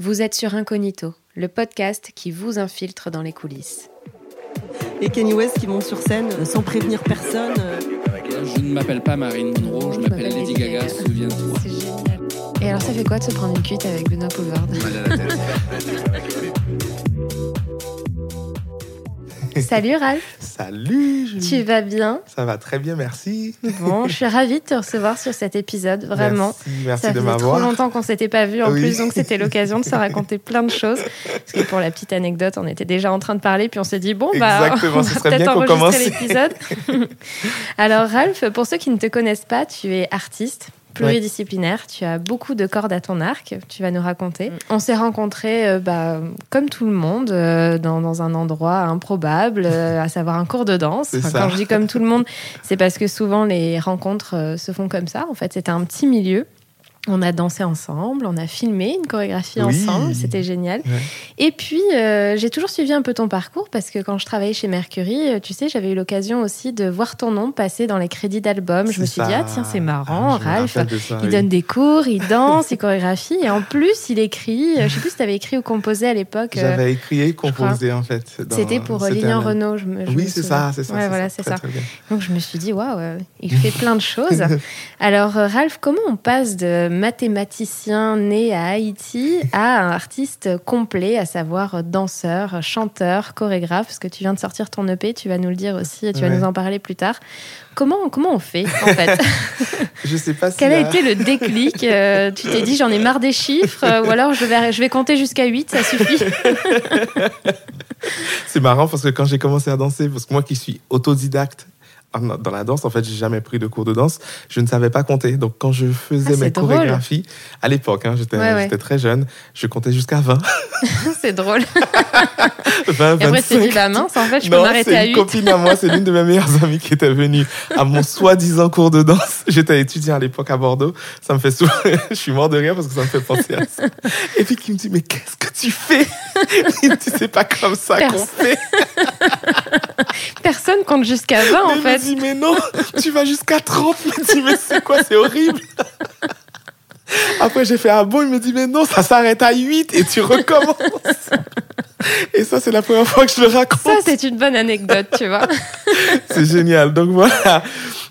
Vous êtes sur Incognito, le podcast qui vous infiltre dans les coulisses. Et Kanye West qui monte sur scène euh, sans prévenir personne. euh, Je ne m'appelle pas Marine Monroe, je m'appelle Lady Gaga, souviens-toi. C'est génial. Et alors, ça fait quoi de se prendre une cuite avec Benoît Poulvard Salut Ralph, Salut Julie. tu vas bien? Ça va très bien, merci. Bon, je suis ravie de te recevoir sur cet épisode, vraiment. Merci, merci ça de faisait trop m'avoir. longtemps qu'on s'était pas vu en Oui. plus, donc c'était l'occasion de se raconter plein de choses. Parce que pour la petite anecdote, on était déjà en train de parler, puis on s'est dit bon bah Exactement, on va peut-être enregistrer l'épisode. Alors Ralph, pour ceux qui ne te connaissent pas, tu es artiste pluridisciplinaire, tu as beaucoup de cordes à ton arc, tu vas nous raconter. On s'est rencontrés, euh, bah, comme tout le monde, euh, dans, dans un endroit improbable, euh, à savoir un cours de danse. Enfin, quand je dis comme tout le monde, c'est parce que souvent les rencontres euh, se font comme ça. En fait, c'était un petit milieu. On a dansé ensemble, on a filmé une chorégraphie Oui. ensemble, c'était génial. Ouais. Et puis, euh, j'ai toujours suivi un peu ton parcours parce que quand je travaillais chez Mercury, euh, tu sais, j'avais eu l'occasion aussi de voir ton nom passer dans les crédits d'albums. Je me suis dit, ah tiens, c'est marrant, Ah, Ralph. ça, Il oui. donne des cours, il danse, il chorégraphie, et en plus, il écrit. euh, Je sais plus si tu avais écrit ou composé à l'époque. J'avais écrit et composé en fait. C'était pour Lilian Renault. Je me, je Oui, c'est ça, c'est ça. Ouais, voilà, c'est Très, ça. très bien. Donc je me suis dit, waouh, il fait plein de choses. Alors, Ralph, comment on passe de mathématicien né à Haïti à un artiste complet, à savoir danseur, chanteur, chorégraphe Parce que tu viens de sortir ton EP, tu vas nous le dire aussi, et tu vas nous en parler plus tard. Comment, comment on fait, en fait Je sais pas si. Quel a été le déclic Euh, Tu t'es dit, j'en ai marre des chiffres, euh, ou alors je vais, je vais compter jusqu'à 8, ça suffit? C'est marrant parce que quand j'ai commencé à danser, parce que moi qui suis autodidacte dans la danse, en fait, j'ai jamais pris de cours de danse. Je ne savais pas compter. Donc, quand je faisais Ah, c'est mes drôle. chorégraphies, à l'époque, hein, j'étais Ouais, ouais. j'étais très jeune, je comptais jusqu'à 20, C'est drôle. 20, Et après, tu 25. dit, bah mince, en fait, je peux m'arrêter c'est à une 8. copine à moi, c'est l'une de mes meilleures amies qui était venue à mon soi-disant cours de danse. J'étais étudiant à l'époque à Bordeaux. Ça me fait souvent, je suis mort de rire parce que ça me fait penser à ça. Et puis qui me dit, mais qu'est-ce que tu fais? Dit, c'est pas comme ça qu'on fait. Personne compte jusqu'à 20, en fait. Dit, mais non, tu vas jusqu'à 30. Il me dit, mais c'est quoi, c'est horrible. Après, j'ai fait un bon, il me dit, mais non, ça s'arrête à 8 et tu recommences. Et ça, c'est la première fois que je le raconte. Ça, c'est une bonne anecdote, tu vois. C'est génial. Donc voilà.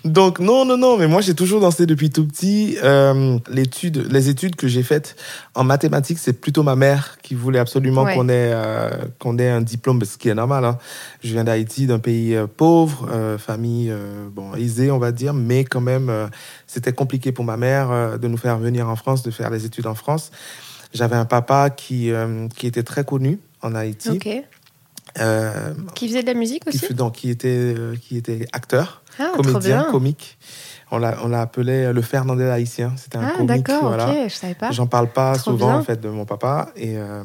Donc non, non, non, mais moi j'ai toujours dansé depuis tout petit. Euh, l'étude, les études que j'ai faites en mathématiques, c'est plutôt ma mère qui voulait absolument Ouais. qu'on ait, euh, qu'on ait un diplôme, ce qui est normal. hein. Je viens d'Haïti, d'un pays euh, pauvre, famille bon aisée, on va dire, mais quand même, c'était compliqué pour ma mère de nous faire venir en France, de faire les études en France. J'avais un papa qui, qui était très connu en Haïti. Qui faisait de la musique aussi donc, qui était, qui était acteur Ah, comédien, comique. On l'a, appelé le Fernandel haïtien. C'était un Ah, comique. d'accord, voilà. ok, je savais pas. J'en parle pas Trop souvent bien. en fait de mon papa et euh,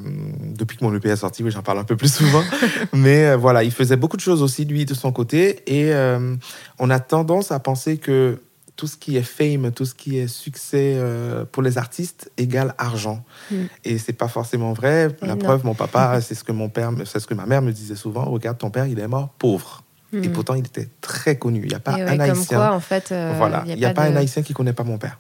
depuis que mon EP est sorti, oui, j'en parle un peu plus souvent. Mais euh, voilà, il faisait beaucoup de choses aussi lui de son côté et euh, on a tendance à penser que tout ce qui est fame, tout ce qui est succès euh, pour les artistes égale argent. Mm. Et c'est pas forcément vrai. La non. preuve, mon papa, c'est ce que mon père, c'est ce que ma mère me disait souvent. Regarde, ton père, il est mort pauvre. Et Hmm. pourtant, il était très connu. Il n'y a pas ouais, un haïtien. quoi, en fait, euh, voilà, il n'y a, pas, de- un haïtien qui connaît pas mon père.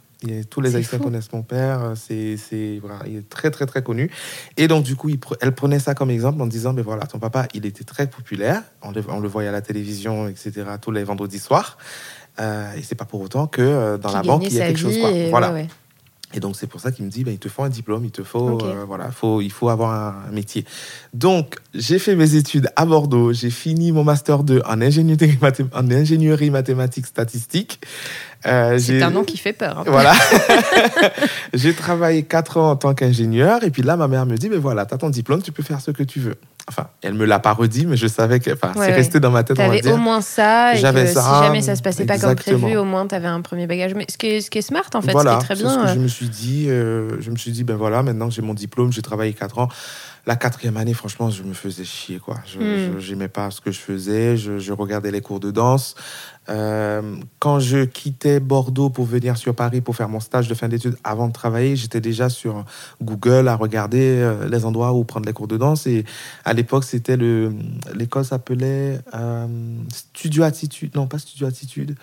Tous les haïtiens fou. connaissent mon père. euh, C'est, c'est, voilà, il est très, très, très connu. Et donc, du coup, il pre- elle prenait ça comme exemple en disant, mais voilà, ton papa, il était très populaire. On le, on le voyait à la télévision, etc., tous les vendredis soirs. Euh, et c'est pas pour autant que euh, dans la banque, il y a quelque chose. Quoi. Voilà. ouais, ouais. Et donc, c'est pour ça qu'il me dit, ben, il te faut un diplôme, il te faut, euh, voilà, faut, il faut avoir un métier. Donc, j'ai fait mes études à Bordeaux, j'ai fini mon master 2 en ingénierie, mathé- en ingénierie mathématiques statistiques. Euh, C'est un nom qui fait peur. hein. Voilà. j'ai travaillé 4 ans en tant qu'ingénieur, et puis là, ma mère me dit, ben voilà, t'as ton diplôme, tu peux faire ce que tu veux. Enfin, elle me l'a pas redit, mais je savais que, enfin, Ouais, c'est ouais. resté dans ma tête, on va T'avais dire. au moins ça, et que J'avais si ça, jamais ça se passait pas comme prévu, au moins t'avais un premier bagage. Mais ce qui est, ce qui est smart, en fait, voilà, ce qui est très c'est bien. ce que euh, je me suis dit. euh, je me suis dit, ben voilà, maintenant que j'ai mon diplôme, j'ai travaillé 4 ans. La quatrième année, franchement, je me faisais chier, quoi. Je Hmm. je- j'aimais pas ce que je faisais. Je, je regardais les cours de danse. Euh, quand je quittais Bordeaux pour venir sur Paris pour faire mon stage de fin d'études avant de travailler, j'étais déjà sur Google à regarder euh, les endroits où prendre les cours de danse. Et à l'époque, c'était le l'école s'appelait euh, Studio Attitude. Non, pas Studio Attitude.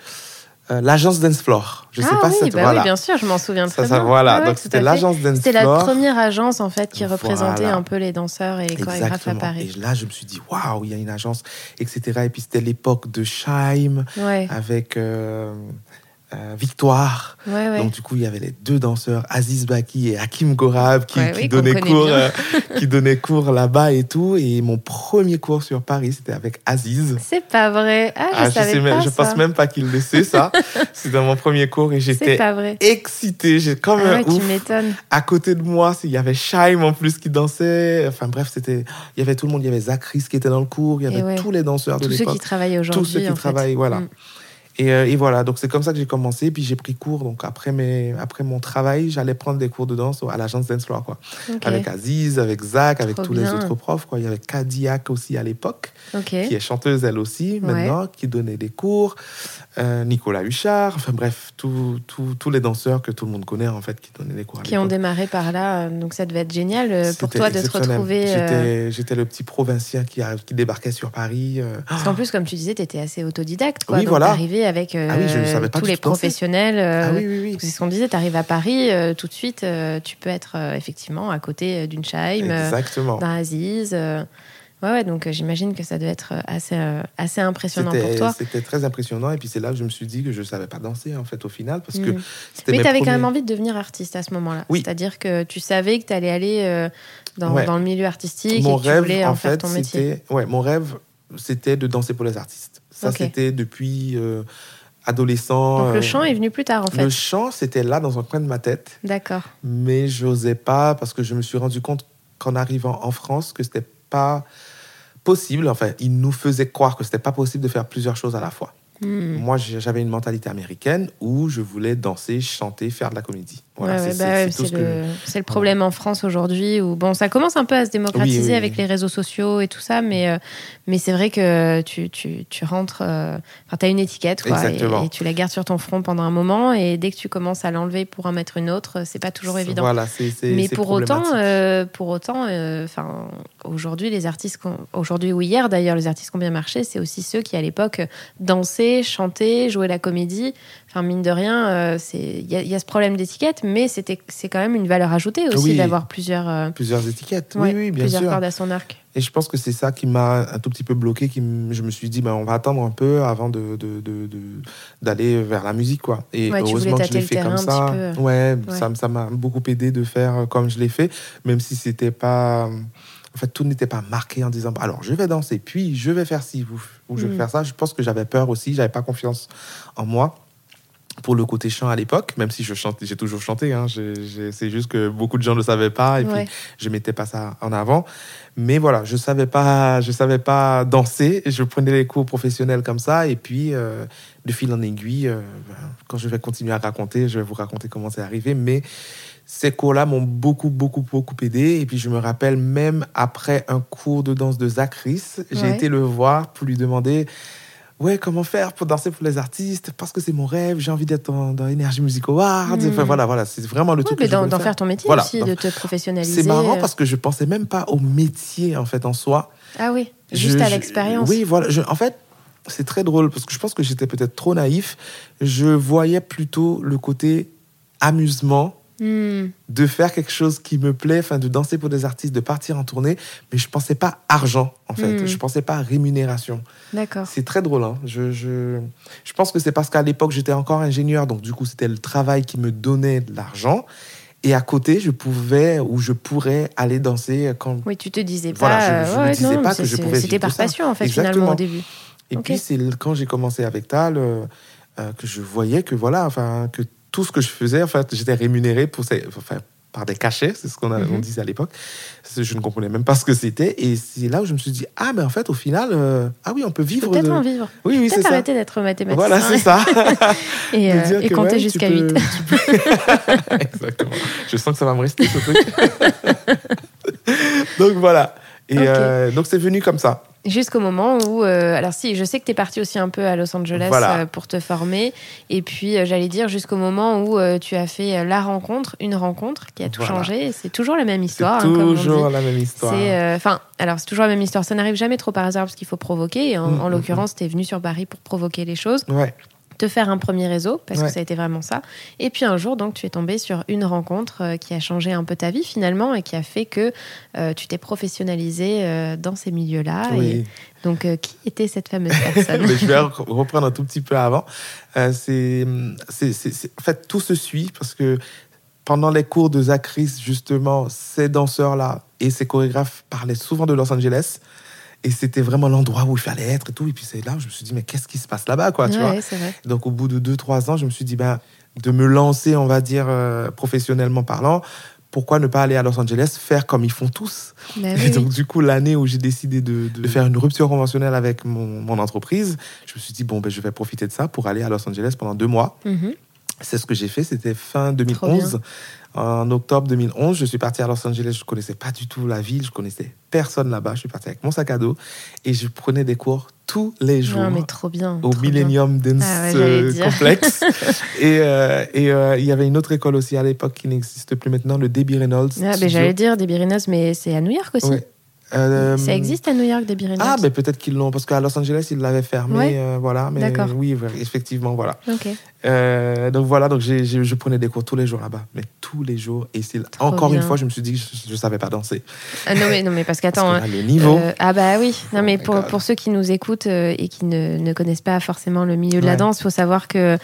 Euh, l'agence Dance Floor. Je sais ah pas oui, si bah voilà. oui, bien sûr, je m'en souviens Ça, très ça, bien. voilà, Ouais, donc c'était l'agence Dance C'était la première agence en fait qui représentait Voilà. un peu les danseurs et les chorégraphes à. Paris. Et là, je me suis dit, waouh, il y a une agence, etc. Et puis c'était l'époque de Scheim Ouais, avec euh, euh, Victoire. ouais, ouais. Donc du coup, il y avait les deux danseurs, Aziz Baki et Hakim Gorab, qui, Ouais, qui oui, qu'on donnaient cours, euh, qui donnaient cours là-bas et tout. Et mon premier cours sur Paris, c'était avec Aziz. C'est pas vrai. Ah, je Ah, je savais sais même, pas je ça. pense même pas qu'il le sait ça. c'était mon premier cours et j'étais pas vrai. excité. J'ai comme Ah un ouf. À côté de moi, il y avait Shaim en plus qui dansait. Enfin bref, c'était. Il y avait tout le monde. Il y avait Zachris qui était dans le cours. Il y avait tous les danseurs de Tous ceux l'époque. qui travaillent aujourd'hui. Tous ceux qui en fait. travaillent, voilà. Mm. Et, euh, et voilà, donc c'est comme ça que j'ai commencé. Puis j'ai pris cours. Donc après, mes, après mon travail, j'allais prendre des cours de danse à l'agence Dance Floor, quoi. Avec Aziz, avec Zach, avec Trop tous les autres profs, quoi. Il y avait Kadiak aussi à l'époque, Qui est chanteuse elle aussi maintenant, qui donnait des cours. Euh, Nicolas Huchard, enfin bref, tous les danseurs que tout le monde connaît en fait, qui donnaient des cours à Qui ont démarré par là, euh, donc ça devait être génial euh, pour toi de te exceptionnel. retrouver. euh, J'étais le petit provincien qui, débarquait sur Paris. euh. Parce qu'en plus, comme tu disais, tu étais assez autodidacte. Quoi. Oui, donc voilà. t'arrivais avec Ah oui, je tous les professionnels. Ah oui, oui, oui. C'est ce qu'on disait, tu arrives à Paris, tout de suite, tu peux être effectivement à côté d'une Chaim, d'un Aziz. Ouais, ouais, donc euh, j'imagine que ça doit être euh, assez, euh, assez impressionnant pour toi. c'était très impressionnant. Et puis c'est là que je me suis dit que je ne savais pas danser en fait au final. Parce que Mm. Mais tu avais quand même envie de devenir artiste à ce moment-là. Oui. C'est-à-dire que tu savais que tu allais aller euh, dans, Ouais. dans le milieu artistique Mon et que tu rêve, voulais en, en faire fait, ton métier. Ouais, mon rêve, c'était de danser pour les artistes. Ça, c'était depuis adolescent. Donc le euh, chant est venu plus tard en fait. Le chant, c'était là dans un coin de ma tête. D'accord. mais j'osais pas parce que je me suis rendu compte qu'en arrivant en France que c'était pas possible enfin ils nous faisaient croire que c'était pas possible de faire plusieurs choses à la fois Hmm. moi j'avais une mentalité américaine où je voulais danser chanter faire de la comédie voilà Ouais, c'est ouais, bah ce le, problème en France aujourd'hui où bon, ça commence un peu à se démocratiser Oui, oui, avec oui. les réseaux sociaux et tout ça, mais, euh, mais c'est vrai que tu, tu, tu rentres, euh, tu as une étiquette quoi, et, et tu la gardes sur ton front pendant un moment et dès que tu commences à l'enlever pour en mettre une autre, c'est pas toujours évident. voilà Mais pour autant, euh, pour autant, euh, enfin, aujourd'hui les artistes, aujourd'hui ou hier d'ailleurs, les artistes qui ont bien marché, c'est aussi ceux qui à l'époque dansaient, chantaient, jouaient la comédie. Enfin mine de rien, euh, il y, a- il y a ce problème d'étiquette, mais c'était c'est quand même une valeur ajoutée aussi Oui. d'avoir plusieurs, euh, plusieurs étiquettes ouais, oui oui bien plusieurs sûr cordes à son arc. et je pense que c'est ça qui m'a un tout petit peu bloqué qui je me suis dit ben on va attendre un peu avant de d'aller vers la musique quoi et Ouais, heureusement que je l'ai fait comme ça ouais, Ouais. ça m'a beaucoup aidé de faire euh, comme je l'ai fait même si c'était pas en fait tout n'était pas marqué en disant alors je vais danser puis je vais faire ci ou, ou je vais Mm. faire ça je pense que j'avais peur aussi j'avais pas confiance en moi pour le côté chant à l'époque, même si je chante, j'ai toujours chanté, hein, c'est juste que beaucoup de gens ne le savaient pas et Ouais. puis je mettais pas ça en avant. Mais voilà, je savais pas, je savais pas danser. Je prenais les cours professionnels comme ça et puis euh, de fil en aiguille, euh, ben, quand je vais continuer à raconter, je vais vous raconter comment c'est arrivé. Mais ces cours-là m'ont beaucoup, beaucoup, beaucoup aidé. Et puis je me rappelle même après un cours de danse de Zachris, j'ai Ouais. été le voir pour lui demander. Ouais, comment faire pour danser pour les artistes? Parce que c'est mon rêve, j'ai envie d'être dans, dans Energy Music Awards. Mm. Enfin voilà, voilà, c'est vraiment le Ouais, truc mais d'en faire. faire ton métier Voilà. aussi, de te professionnaliser. C'est marrant euh. parce que je pensais même pas au métier en fait en soi. ah oui, juste Je- à l'expérience. Oui, voilà. Je- en fait, c'est très drôle parce que je pense que j'étais peut-être trop naïf. Je voyais plutôt le côté amusement Hmm. de faire quelque chose qui me plaît, enfin de danser pour des artistes, de partir en tournée, mais je pensais pas argent en fait. Mm. Je pensais pas rémunération. D'accord. C'est très drôle. hein. Je, je, je pense que c'est parce qu'à l'époque, j'étais encore ingénieur, donc du coup, c'était le travail qui me donnait de l'argent. Et à côté, je pouvais ou je pourrais aller danser quand. Oui, tu te disais pas. Voilà, je- euh, je me ouais, disais non, pas que je pouvais C'était par ça. passion, en fait, Exactement. finalement, au début. Et puis, c'est quand j'ai commencé avec Tal euh, euh, que je voyais que voilà, enfin, que tout ce que je faisais, en fait, j'étais rémunéré pour ces, enfin, par des cachets, c'est ce qu'on Mhm. disait à l'époque. Je ne comprenais même pas ce que c'était. Et c'est là où je me suis dit, ah, mais en fait, au final, euh, ah oui, on peut vivre. peut-être de- en vivre. Oui, oui, c'est ça. arrêter d'être mathématicien. Voilà, c'est ça. Et, euh, et compter ouais, jusqu'à tu 8. peux- tu peux- Exactement. Je sens que ça va me rester, ce truc. donc voilà. Et euh, donc c'est venu comme ça. Jusqu'au moment où, euh, alors si, je sais que tu es parti aussi un peu à Los Angeles Voilà. euh, pour te former, et puis euh, j'allais dire jusqu'au moment où tu as fait la rencontre, une rencontre qui a tout Voilà. changé. C'est toujours la même C'est histoire, hein, comme on toujours la même histoire. C'est, enfin, alors c'est toujours la même histoire. Ça n'arrive jamais trop par hasard parce qu'il faut provoquer. Et en, Mm, en mm, l'occurrence, tu es venu sur Paris pour provoquer les choses. Ouais. Te faire un premier réseau, parce Ouais. que ça a été vraiment ça. Et puis un jour, donc, tu es tombé sur une rencontre euh, qui a changé un peu ta vie finalement et qui a fait que euh, tu t'es professionnalisé euh, dans ces milieux-là. Oui. Donc, qui était cette fameuse personne je vais re- reprendre un tout petit peu avant. C'est- en fait, tout se suit parce que pendant les cours de Zachris, justement, ces danseurs-là et ces chorégraphes parlaient souvent de Los Angeles. Et c'était vraiment l'endroit où il fallait être et tout. Et puis c'est là où je me suis dit, mais qu'est-ce qui se passe là-bas, quoi, tu vois? Ouais, c'est vrai. Donc au bout de 2-3 ans, je me suis dit, ben, de me lancer, on va dire, euh, professionnellement parlant, pourquoi ne pas aller à Los Angeles, faire comme ils font tous? Bah et donc, du coup, l'année où j'ai décidé de, de faire une rupture conventionnelle avec mon, mon entreprise, je me suis dit, bon, ben, je vais profiter de ça pour aller à Los Angeles pendant deux mois. Mhm. C'est ce que j'ai fait. C'était fin 2011. En octobre 2011, je suis parti à Los Angeles. Je connaissais pas du tout la ville. Je connaissais personne là-bas. Je suis parti avec mon sac à dos et je prenais des cours tous les jours Non, mais trop bien. au trop bien. Millennium Dance Ah ouais, j'allais euh. Complex. et euh, euh, il y avait une autre école aussi à l'époque qui n'existe plus maintenant, le Debbie Reynolds. Ah, Studio. j'allais dire des Birinos, mais c'est à New York aussi. Ouais. Euh, Ça existe à New York, des Birinos Ah, mais peut-être qu'ils l'ont, parce qu'à Los Angeles, ils l'avaient fermé, Ouais. euh, voilà. Mais oui, effectivement, voilà. Ok. Euh, donc voilà, donc je prenais des cours tous les jours là-bas, mais tous les jours. Et c'est encore une fois, je me suis dit que je, je savais pas danser. Ah, non, mais, non, mais parce qu'attends. hein, là, le niveau. Euh, ah bah oui, non Oh mais pour, pour ceux qui nous écoutent euh, et qui ne, ne connaissent pas forcément le milieu de la danse, il faut savoir que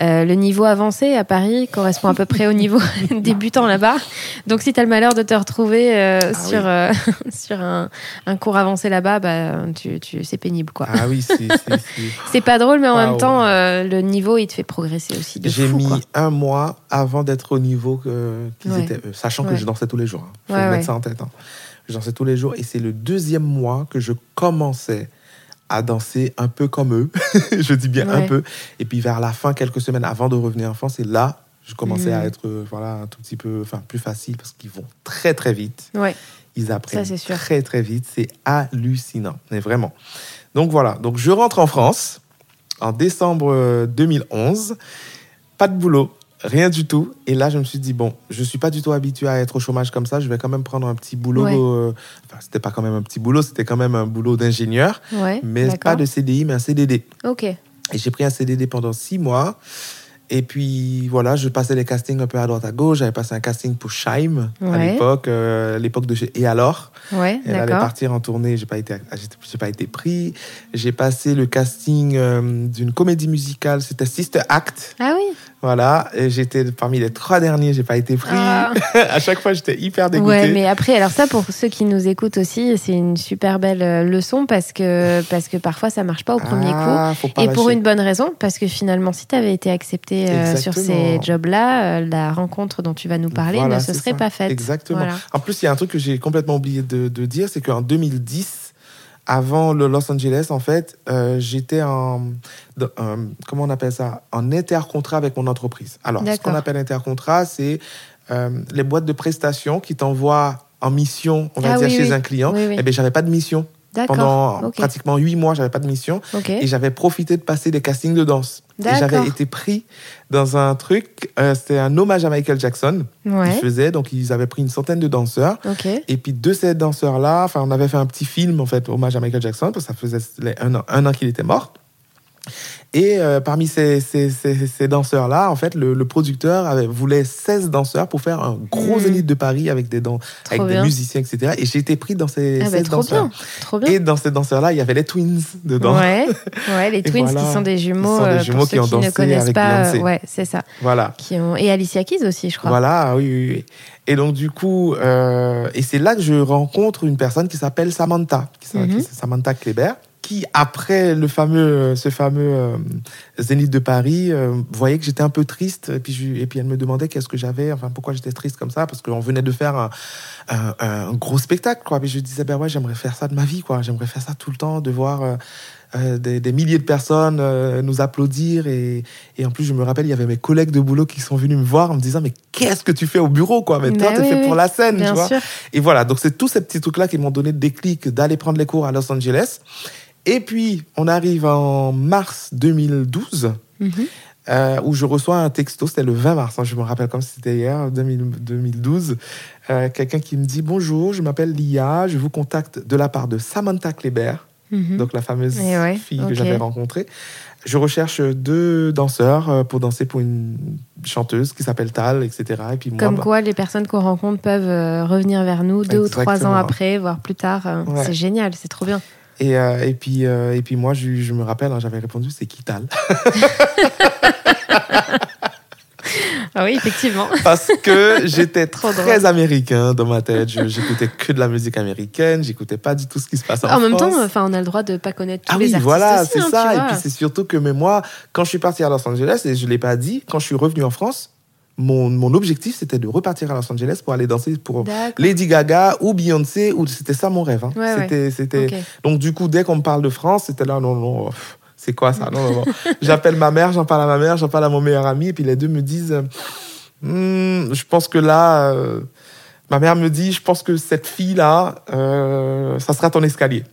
euh, le niveau avancé à Paris correspond à peu près au niveau débutant là-bas. Donc si tu as le malheur de te retrouver Ah sur, oui. sur un, un cours avancé là-bas, bah, tu, tu, c'est pénible quoi. Ah oui, c'est, c'est- pas drôle, mais en même temps, le niveau il te fait progresser aussi J'ai mis quoi. un mois avant d'être au niveau qu'ils Ouais. étaient eux, sachant Ouais. que je dansais tous les jours. Il faut Ouais, mettre ça en tête. hein. Je dansais tous les jours et c'est le deuxième mois que je commençais à danser un peu comme eux. je dis bien un peu. Et puis vers la fin, quelques semaines avant de revenir en France, et là, je commençais Mhm. à être euh, voilà, un tout petit peu enfin, plus facile parce qu'ils vont très très vite. Ouais. Ils apprennent Ça, très très vite. C'est hallucinant, mais vraiment. Donc voilà, donc je rentre en France en décembre euh, 2011. Pas de boulot, rien du tout. Et là, je me suis dit, bon, je suis pas du tout habitué à être au chômage comme ça. Je vais quand même prendre un petit boulot. Ouais. euh, Enfin, c'était pas quand même un petit boulot, c'était quand même un boulot d'ingénieur. Ouais. Mais pas de CDI, mais un CDD. Ok. Et j'ai pris un CDD pendant six mois. Et puis voilà, je passais les castings un peu à droite à gauche. J'avais passé un casting pour Scheim à l'époque, euh, l'époque de chez Et alors Ouais, Elle allait partir en tournée, j'ai pas été, j'ai j'ai pas été pris. J'ai passé le casting euh, d'une comédie musicale, c'était Sister Act. Ah oui. Voilà, j'étais parmi les trois derniers, j'ai pas été pris. Ah. à chaque fois, j'étais hyper dégoûté. Ouais, mais après, alors ça, pour ceux qui nous écoutent aussi, c'est une super belle euh, leçon parce que, parce que parfois ça marche pas au premier coup. Ah, pas Et pour une bonne raison, parce que finalement, si tu avais été accepté euh, sur ces jobs-là, euh, la rencontre dont tu vas nous parler Voilà, ne se serait ça. pas faite. Exactement. Voilà. En plus, il y a un truc que j'ai complètement oublié de, de dire, c'est qu'en 2010, avant le Los Angeles, en fait, euh, j'étais en, dans- euh, comment on appelle ça, en intercontrat avec mon entreprise. Alors, ce qu'on appelle intercontrat, c'est euh, les boîtes de prestations qui t'envoient en mission, on va Ah dire, oui, chez oui. un client. Oui. Eh bien, j'avais pas de mission. Pendant pratiquement huit mois, j'avais pas de mission. Et j'avais profité de passer des castings de danse. Et j'avais été pris dans un truc, euh, c'était un hommage à Michael Jackson. Ouais. Ils faisaient, donc ils avaient pris une centaine de danseurs. Et puis de ces danseurs-là, on avait fait un petit film, en fait, hommage à Michael Jackson, parce que ça faisait les- un an, un an qu'il était mort. Et euh, parmi ces, ces, ces, ces danseurs-là, en fait, le, le producteur avait, voulait 16 danseurs pour faire un gros Mhm. zénith de Paris avec des, avec des musiciens, etc. Et j'ai été pris dans ces Ah bah, 16 trop danseurs. bien. Trop bien. Et dans ces danseurs-là, il y avait les Twins dedans. Ouais, ouais, les Twins voilà. qui sont des jumeaux, sont des euh, jumeaux pour qui ceux ont qui ne dansé connaissent avec pas. Euh, ouais, c'est ça. Voilà. Qui ont... Et Alicia Keys aussi, je crois. Voilà, oui, oui, oui. Et donc, du coup, euh, et c'est là que je rencontre une personne qui s'appelle Samantha, qui Mhm. qui- Samantha Kleber, qui, après le fameux, ce fameux euh, Zénith de Paris, euh, voyait que j'étais un peu triste. Et puis, je- et puis elle me demandait qu'est-ce que j'avais, enfin, pourquoi j'étais triste comme ça, parce qu'on venait de faire un, un, un gros spectacle, quoi. Puis je disais, ben ouais, j'aimerais faire ça de ma vie, quoi. J'aimerais faire ça tout le temps, de voir euh, euh, des, des milliers de personnes euh, nous applaudir. Et, et en plus, je me rappelle, il y avait mes collègues de boulot qui sont venus me voir en me disant, mais qu'est-ce que tu fais au bureau, quoi? Mais toi, Bah t'es oui, fait oui, pour la scène, tu vois? sûr. Et voilà, donc c'est tous ces petits trucs-là qui m'ont donné le déclic d'aller prendre les cours à Los Angeles. Et puis, on arrive en mars 2012, Mhm. euh, où je reçois un texto, c'était le 20 mars, hein, je me rappelle comme si c'était hier, 2000 2012, euh, quelqu'un qui me dit « Bonjour, je m'appelle Lia, je vous contacte de la part de Samantha Kleber, Mhm. donc la fameuse Eh ouais, fille que j'avais rencontrée. Je recherche deux danseurs euh, pour danser pour une chanteuse qui s'appelle Tal, etc. Et puis moi, Comme bah, quoi, les personnes qu'on rencontre peuvent revenir vers nous deux ou trois ans après, voire plus tard. Ouais. C'est génial, c'est trop bien. Et, euh, et, puis, euh, et puis moi, je, je me rappelle, hein, j'avais répondu, c'est qui Tal Ah oui, effectivement. Parce que j'étais Trop très drôle. américain dans ma tête. Je- J'écoutais que de la musique américaine. J'écoutais pas du tout ce qui se passe en, En même temps, France. enfin, on a le droit de pas connaître tous Ah les oui, artistes voilà, c'est hein, ça. Et puis c'est surtout que mais moi, quand je suis parti à Los Angeles, et je l'ai pas dit, quand je suis revenu en France, mon, mon objectif c'était de repartir à Los Angeles pour aller danser pour. Lady Gaga ou Beyoncé. Ou c'était ça mon rêve. hein. Ouais, ouais. c'était, c'était. Donc du coup, dès qu'on me parle de France, c'était là, non, non. pff, C'est quoi ça? Non, non, non. J'appelle ma mère, j'en parle à ma mère, j'en parle à mon meilleur ami, et puis les deux me disent, euh, Hmm, je pense que là, euh, ma mère me dit, je pense que cette fille-là, euh, ça sera ton escalier.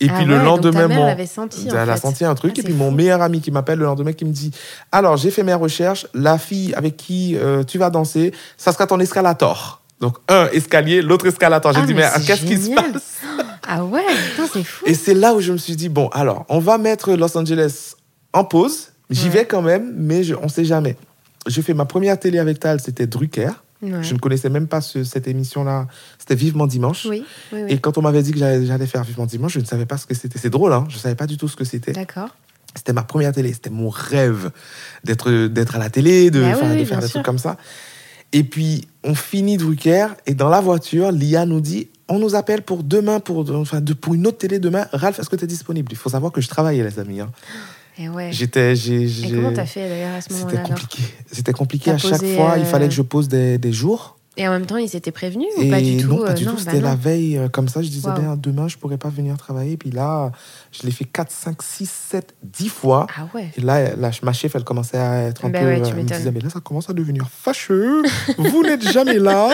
Et Ah puis le donc lendemain, ta mère mon- senti, en elle a senti un truc. Ah, et puis mon meilleur ami qui m'appelle le lendemain, qui me dit, alors j'ai fait mes recherches, la fille avec qui euh, tu vas danser, ça sera ton escalator. Donc un escalier, l'autre escalator. J'ai Ah, dit, mais qu'est-ce qui se passe? Ah ouais, c'est fou. Et c'est là où je me suis dit, bon, alors, on va mettre Los Angeles en pause. J'y Ouais. vais quand même, mais je, on ne sait jamais. Je fais ma première télé avec Tal, c'était Drucker. Ouais. Je ne connaissais même pas ce- cette émission-là. C'était Vivement Dimanche. Oui, oui, oui. Et quand on m'avait dit que j'allais faire Vivement Dimanche, je ne savais pas ce que c'était. C'est drôle, hein je ne savais pas du tout ce que c'était. D'accord. C'était ma première télé. C'était mon rêve d'être à la télé, de, Bah de faire des sûr. trucs comme ça. Et puis, on finit Drucker. Et dans la voiture, Lia nous dit on nous appelle pour demain, pour, enfin, pour une autre télé demain. Ralph, est-ce que tu es disponible? Il faut savoir que je travaillais, les amis. hein. Et ouais. J'étais. j'ai- Et comment t'as fait d'ailleurs à ce moment-là C'était compliqué. C'était compliqué à chaque fois. Il euh, fallait que je pose des, des jours. Et en même temps, ils étaient prévenus ou pas du tout non, pas euh, du non, tout. bah C'était la veille, euh, comme ça. Je disais, ben, demain, je pourrais pas venir travailler. Puis là, je l'ai fait 4, 5, 6, 7, 10 fois. Ah ouais. Et là, la, ma chef, elle commençait à être un Ben peu. ouais, tu elle me disait, mais là, ça commence à devenir fâcheux. vous n'êtes jamais là.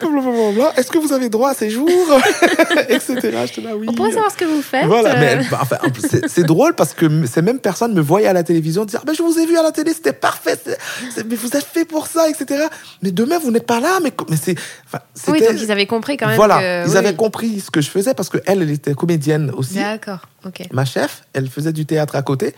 Est-ce que vous avez droit à ces jours? Etc. J'étais là, oui. On pourrait savoir ce que vous faites. Voilà, euh, mais bah, enfin, c'est drôle parce que ces mêmes personnes me voyaient à la télévision dire ben, Je vous ai vu à la télé, c'était parfait, mais vous êtes fait pour ça, etc. Mais demain, vous n'êtes pas là. Mais, mais c'est. enfin, Oui, donc ils avaient compris quand même Voilà, que... ils oui, avaient compris ce que je faisais parce qu'elle, elle était comédienne aussi. D'accord, ok. Ma chef, elle faisait du théâtre à côté.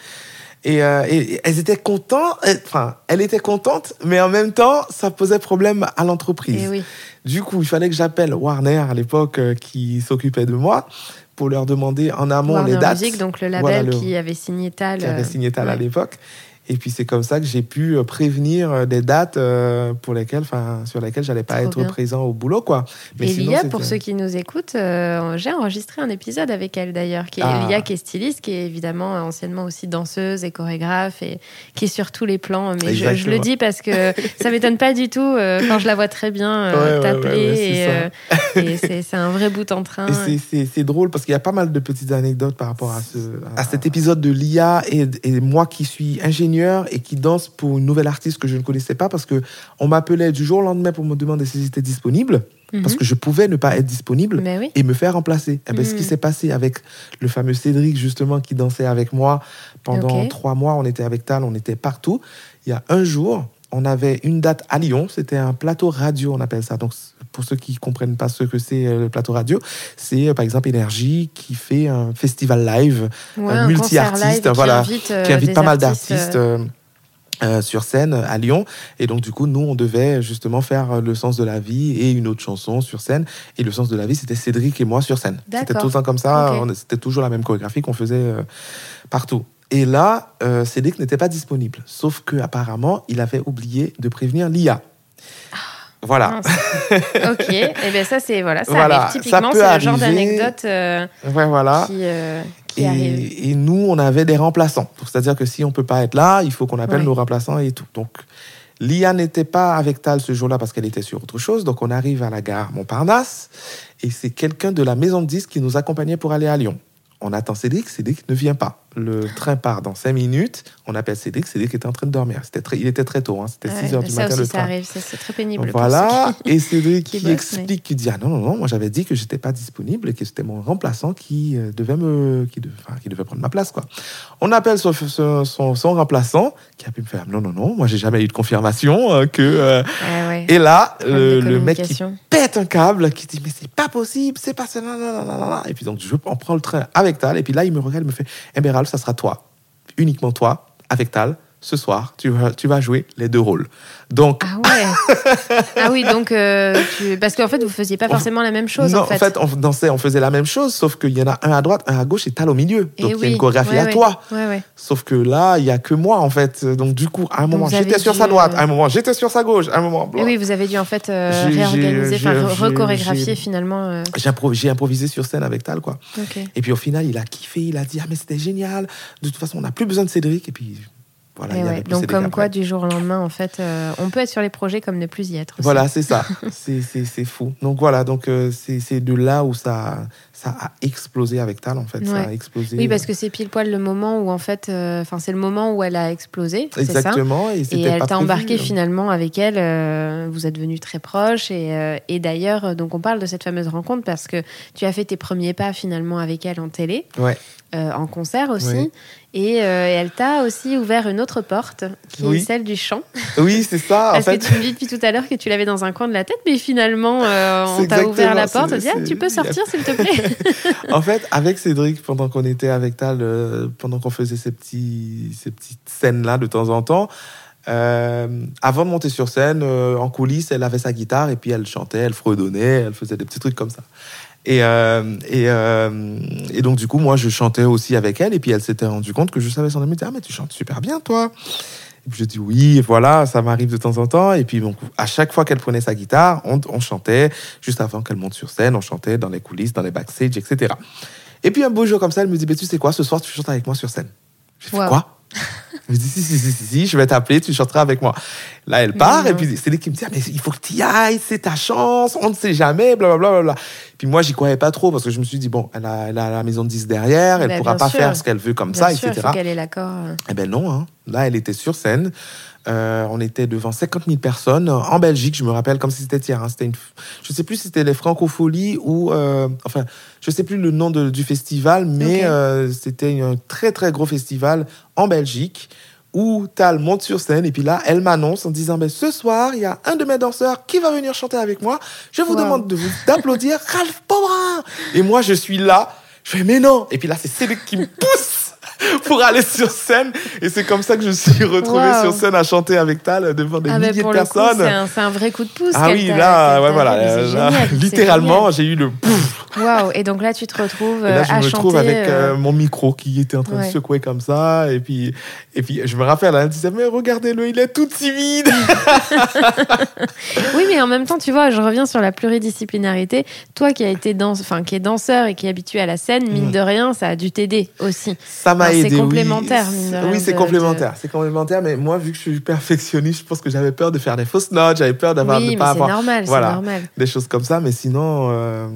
Et, euh, et- et elles étaient contentes, elle- enfin, elle était contente, mais en même temps, ça posait problème à l'entreprise. Et oui. Du coup, il fallait que j'appelle Warner à l'époque euh, qui s'occupait de moi pour leur demander en amont Warner les dates. Music, donc le label Voilà, le- qui avait signé Tal. qui avait euh, signé Tal à l'époque. Et puis c'est comme ça que j'ai pu euh, prévenir euh, des dates euh, pour lesquelles, enfin, sur lesquelles j'allais pas Trop être bien. présent au boulot, quoi. et sinon, Lia, pour ceux qui nous écoutent, euh, j'ai enregistré un épisode avec elle d'ailleurs, qui est Ah. Lia, qui est styliste, qui est évidemment anciennement aussi danseuse et chorégraphe, et qui est sur tous les plans. Mais je, je le dis parce que ça m'étonne pas du tout euh, quand je la vois très bien euh, Ouais, ouais, t'appeler, ouais, ouais, c'est et, euh, et c'est un vrai bout en train. Et c'est- drôle parce qu'il y a pas mal de petites anecdotes par rapport à, ce, à cet épisode de l'IA et, et moi qui suis ingénieur et qui danse pour une nouvelle artiste que je ne connaissais pas parce que on m'appelait du jour au lendemain pour me demander si j'étais disponible parce Mhm. que je pouvais ne pas être disponible oui. et me faire remplacer. Et ben, Ce qui Mhm. s'est passé avec le fameux Cédric justement qui dansait avec moi pendant trois mois, on était avec Tal, on était partout. Il y a un jour, on avait une date à Lyon, c'était un plateau radio, on appelle ça. Donc pour ceux qui comprennent pas ce que c'est euh, le plateau radio, c'est euh, par exemple Énergie qui fait un festival live Ouais, un multi-artiste, qui voilà, invite, euh, qui invite pas mal artistes, d'artistes. euh, euh, euh, sur scène à Lyon. Et donc du coup nous on devait justement faire euh, le sens de la vie et une autre chanson sur scène. Et le sens de la vie c'était Cédric et moi sur scène. C'était tout le temps comme ça. C'était toujours la même chorégraphie qu'on faisait euh, partout. Et là euh, Cédric n'était pas disponible. Sauf que apparemment il avait oublié de prévenir Lia voilà ok, et ben ça c'est voilà, ça Voilà, arrive typiquement, c'est le genre d'anecdote euh, ouais voilà qui, euh, qui arrive. Et, et nous, on avait des remplaçants. C'est-à-dire que si on peut pas être là, il faut qu'on appelle Ouais. nos remplaçants et tout. Donc, Lia n'était pas avec Tal ce jour-là parce qu'elle était sur autre chose. Donc, on arrive à la gare Montparnasse et c'est quelqu'un de la maison de disques qui nous accompagnait pour aller à Lyon. On attend Cédric, Cédric ne vient pas. Le train part dans 5 minutes. On appelle Cédric, Cédric était en train de dormir. C'était très, il était très tôt, hein. c'était Ouais, 6 heures du matin aussi, le ça train. arrive, ça, c'est très pénible. Donc voilà, et Cédric qui explique, qui dit ah non non non, moi j'avais dit que j'étais pas disponible et que c'était mon remplaçant qui euh, devait me, qui, de- enfin, qui devait prendre ma place quoi. On appelle son, son, son- son remplaçant qui a pu me faire non non non, moi j'ai jamais eu de confirmation euh, que. euh, Ouais, ouais. Et là, le, mec qui pète un câble, qui dit mais c'est pas possible, c'est pas ça. Et puis donc je on prend le train avec Tal, et puis là il me regarde, il me fait, eh ben Ça sera toi, uniquement toi, avec Tal. Ce soir, tu vas, tu vas jouer les deux rôles. Donc, Ah ouais. ah oui, donc euh, tu... parce qu'en fait vous faisiez pas forcément la même chose non, en fait. on dansait, on faisait la même chose, sauf qu'il y en a un à droite, un à gauche et Tal au milieu. Eh Donc il y a oui. une chorégraphie Ouais, à ouais. toi. Ouais. Sauf que là, il y a que moi en fait. Donc du coup, à un moment j'étais sur dû, sa droite, euh, à un moment j'étais sur sa gauche, à un moment. Et oui, vous avez dû en fait euh, réorganiser, rechorégraphier finalement. euh, J'ai impro- j'ai improvisé sur scène avec Tal quoi. Et puis au final, il a kiffé, il a dit ah mais c'était génial. De toute façon, on n'a plus besoin de Cédric. Et puis voilà, Et il y ouais. avait plus Donc comme quoi, du jour au lendemain, en fait, euh, on peut être sur les projets comme ne plus y être. aussi. Voilà, c'est ça. c'est fou. Donc voilà, donc euh, c'est de là où ça ça a explosé avec Tal en fait. Ça a Ouais. explosé. Oui, parce que c'est pile poil le moment où en fait, euh, enfin c'est le moment où elle a explosé, ça? Exactement. Et, elle t'a embarqué finalement avec elle. euh, vous êtes devenus très proches. Et, euh, et d'ailleurs, donc on parle de cette fameuse rencontre parce que tu as fait tes premiers pas finalement avec elle en télé, Ouais. en concert aussi. Oui. Et, euh, et elle t'a aussi ouvert une autre porte, qui Oui. est celle du chant. Oui, c'est ça. En Parce fait, que tu me dis depuis tout à l'heure que tu l'avais dans un coin de la tête, mais finalement, euh, on t'a ouvert la porte. On dit, ah, tu peux sortir, s'il te plaît. En fait, avec Cédric, pendant qu'on était avec Tal, euh, pendant qu'on faisait ces, petits, ces petites scènes-là de temps en temps, euh, avant de monter sur scène, euh, en coulisses, elle avait sa guitare et puis elle chantait, elle fredonnait, elle faisait des petits trucs comme ça. Et, euh, et, euh, et donc, du coup, moi, je chantais aussi avec elle et puis elle s'était rendue compte que je savais son ami. Elle me disait, Ah, mais tu chantes super bien, toi. Et puis je dis oui, voilà, ça m'arrive de temps en temps. Et puis donc, à chaque fois qu'elle prenait sa guitare, on, on chantait, juste avant qu'elle monte sur scène, on chantait dans les coulisses, dans les backstage, etc. Et puis un beau jour comme ça, elle me dit, mais tu sais quoi, ce soir, tu chantes avec moi sur scène. J'ai fait Wow. quoi? Je me dis, si, si, si, si, si, je vais t'appeler, tu chanteras avec moi. Là, elle part, et puis c'est lui qui me dit, ah, mais il faut que tu y ailles, c'est ta chance, on ne sait jamais, blablabla. Bla, bla, bla. Puis moi, j'y croyais pas trop, parce que je me suis dit, bon, elle a, elle a la maison de 10 derrière, elle Bah, pourra pas sûr. faire ce qu'elle veut comme Bien ça, sûr, etc. faut qu'elle ait l'accord. euh. Eh ben non, hein. là elle était sur scène. Euh, on était devant 50 000 personnes en Belgique, je me rappelle comme si c'était hier. hein. C'était une, je sais plus si c'était les Francopholies ou, euh, enfin, je sais plus le nom de- du festival, mais euh, c'était un très très gros festival en Belgique où Tal monte sur scène et puis là elle m'annonce en disant ben ce soir il y a un de mes danseurs qui va venir chanter avec moi. Je vous Wow. demande de vous d'applaudir Ralph Pobrin. Et moi je suis là, je fais mais non. Et puis là c'est Cédric qui me pousse pour aller sur scène. Et c'est comme ça que je suis retrouvé Wow. sur scène à chanter avec Tal devant des Ah, bah, milliers pour de le personnes. c'est un, vrai coup de pouce. ah oui, là, ouais, voilà, génial, littéralement, j'ai eu le pouf. Waouh, et donc là, tu te retrouves Et là, euh, je à me chanter. retrouve avec euh, euh, mon micro qui était en train ouais. de secouer comme ça. Et puis, et puis je me rappelle, elle disait, mais regardez-le, il est tout timide. Oui, mais en même temps, tu vois, je reviens sur la pluridisciplinarité. Toi qui a été danse, enfin qui est danseur et qui est habitué à la scène, mine Mm. de rien, ça a dû t'aider aussi. Ça m'a C'est aidé. complémentaire, Oui, c'est de- complémentaire. C'est complémentaire, mais moi, vu que je suis perfectionniste, je pense que j'avais peur de faire des fausses notes, j'avais peur d'avoir oui, de mais pas c'est avoir normal, Voilà. normal. des choses comme ça. Mais sinon, euh,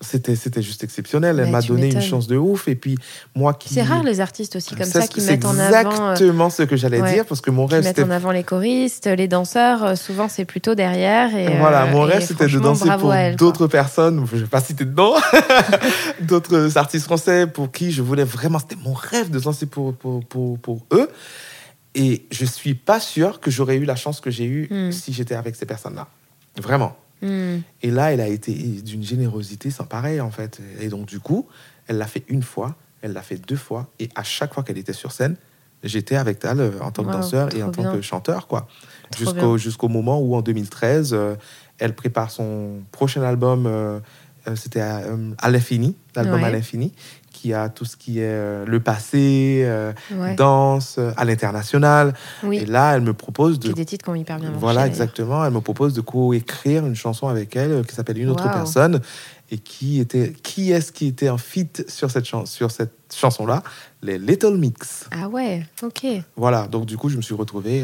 c'était c'était juste exceptionnel. Elle m'a donné une chance de ouf. Et puis moi qui C'est rare les artistes aussi comme ça, c'est- qui c'est mettent en avant. euh, exactement ce que j'allais ouais. dire parce que mon qui rêve mettent c'était en avant les choristes, les danseurs, euh, souvent c'est plutôt derrière. Et, Voilà, euh, mon et rêve c'était de danser pour d'autres personnes, je vais pas citer de nom, d'autres artistes français pour qui je voulais vraiment, c'était mon rêve de danser pour, pour, pour, pour eux. Et je suis pas sûr que j'aurais eu la chance que j'ai eue Hmm. si j'étais avec ces personnes-là. Vraiment. Hmm. Et là, elle a été d'une générosité sans pareil, en fait. Et donc, du coup, elle l'a fait une fois, elle l'a fait deux fois, et à chaque fois qu'elle était sur scène, j'étais avec elle euh, en tant que Wow, danseur et en tant bien. que chanteur, quoi. Jusqu'au moment où, en 2013, euh, elle prépare son prochain album, euh, c'était euh, à l'infini, l'album Ouais. à l'infini, qui a tout ce qui est euh, le passé, euh, Ouais. danse, euh, à l'international. Oui, Et là, elle me propose de des titres qui ont hyper bien voilà, exactement. Elle me propose de co-écrire une chanson avec elle euh, qui s'appelle Une autre Wow. personne. Et qui était, qui est-ce qui était en feat sur cette, chan- sur cette chanson-là? Les Little Mix. Ah ouais, ok. Voilà, donc du coup, je me suis retrouvé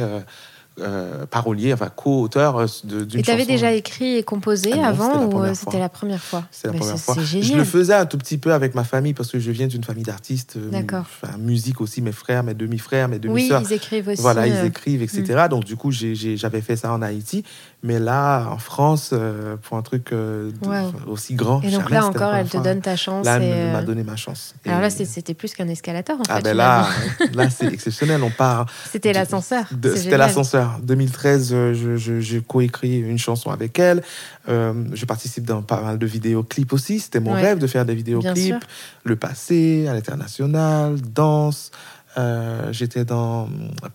euh, parolier, enfin co-auteur euh, de- d'une Et chanson. t'avais déjà écrit et composé Ah non, avant c'était la ou première euh, fois. c'était la première fois? C'est la Mais première fois. C'est Je le faisais un tout petit peu avec ma famille parce que je viens d'une famille d'artistes. D'accord. Enfin, musique aussi, mes frères, mes demi-frères, mes Oui, demi-sœurs. ils écrivent aussi. Voilà, ils écrivent, etc. Donc, du coup, j'avais fait ça en Haïti. Mais là, en France, euh, pour un truc euh, de- Ouais. aussi grand. Et donc jamais, là encore, elle te donne ta chance. Là, et, elle m'a euh, donné ma chance. Alors Et- là, c'était plus qu'un escalator, en Ah fait. ben là, là c'est exceptionnel. On part. C'était l'ascenseur. C'était l'ascenseur. 2013, euh, je- je- j'ai coécrit une chanson avec elle. Euh, je participe dans pas mal de vidéoclips aussi. C'était mon Ouais. rêve de faire des vidéoclips. Le passé, à l'international, danse. Euh, J'étais dans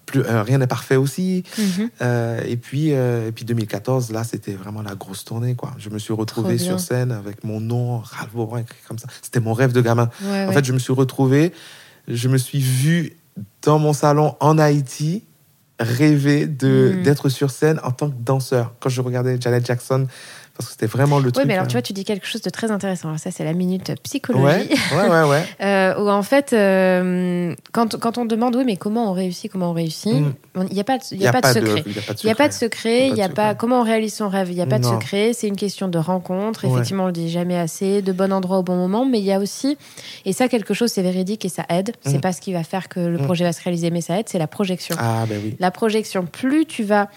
plus, euh, Rien n'est parfait aussi. Mhm. Euh, et, puis, et puis 2014, là, c'était vraiment la grosse tournée. Quoi. Je me suis retrouvé sur scène avec mon nom, Ralph comme ça. C'était mon rêve de gamin. Ouais, En ouais. fait, je me suis retrouvé, je me suis vu dans mon salon en Haïti rêver de Mm. d'être sur scène en tant que danseur. Quand je regardais Janet Jackson, parce que c'était vraiment le Oui, truc. mais alors euh, tu vois, tu dis quelque chose de très intéressant. Alors ça, c'est la minute psychologie. Ouais, ouais, ouais, ouais. Euh, où en fait, euh, quand, quand on demande, oui, mais comment on réussit, comment on réussit, Mm. il n'y a pas de, il y a pas de secret. Il n'y a pas de Il n'y a pas de secret. il n'y a pas comment on réalise son rêve, il n'y a pas de secret, c'est une question de rencontre. Ouais. Effectivement, on le dit jamais assez, de bon endroit au bon moment, mais il y a aussi, et ça, quelque chose, c'est véridique et ça aide. C'est Mm. pas ce qui va faire que le Mm. projet va se réaliser, mais ça aide, c'est la projection. Ah, ben oui. La projection, plus tu vas.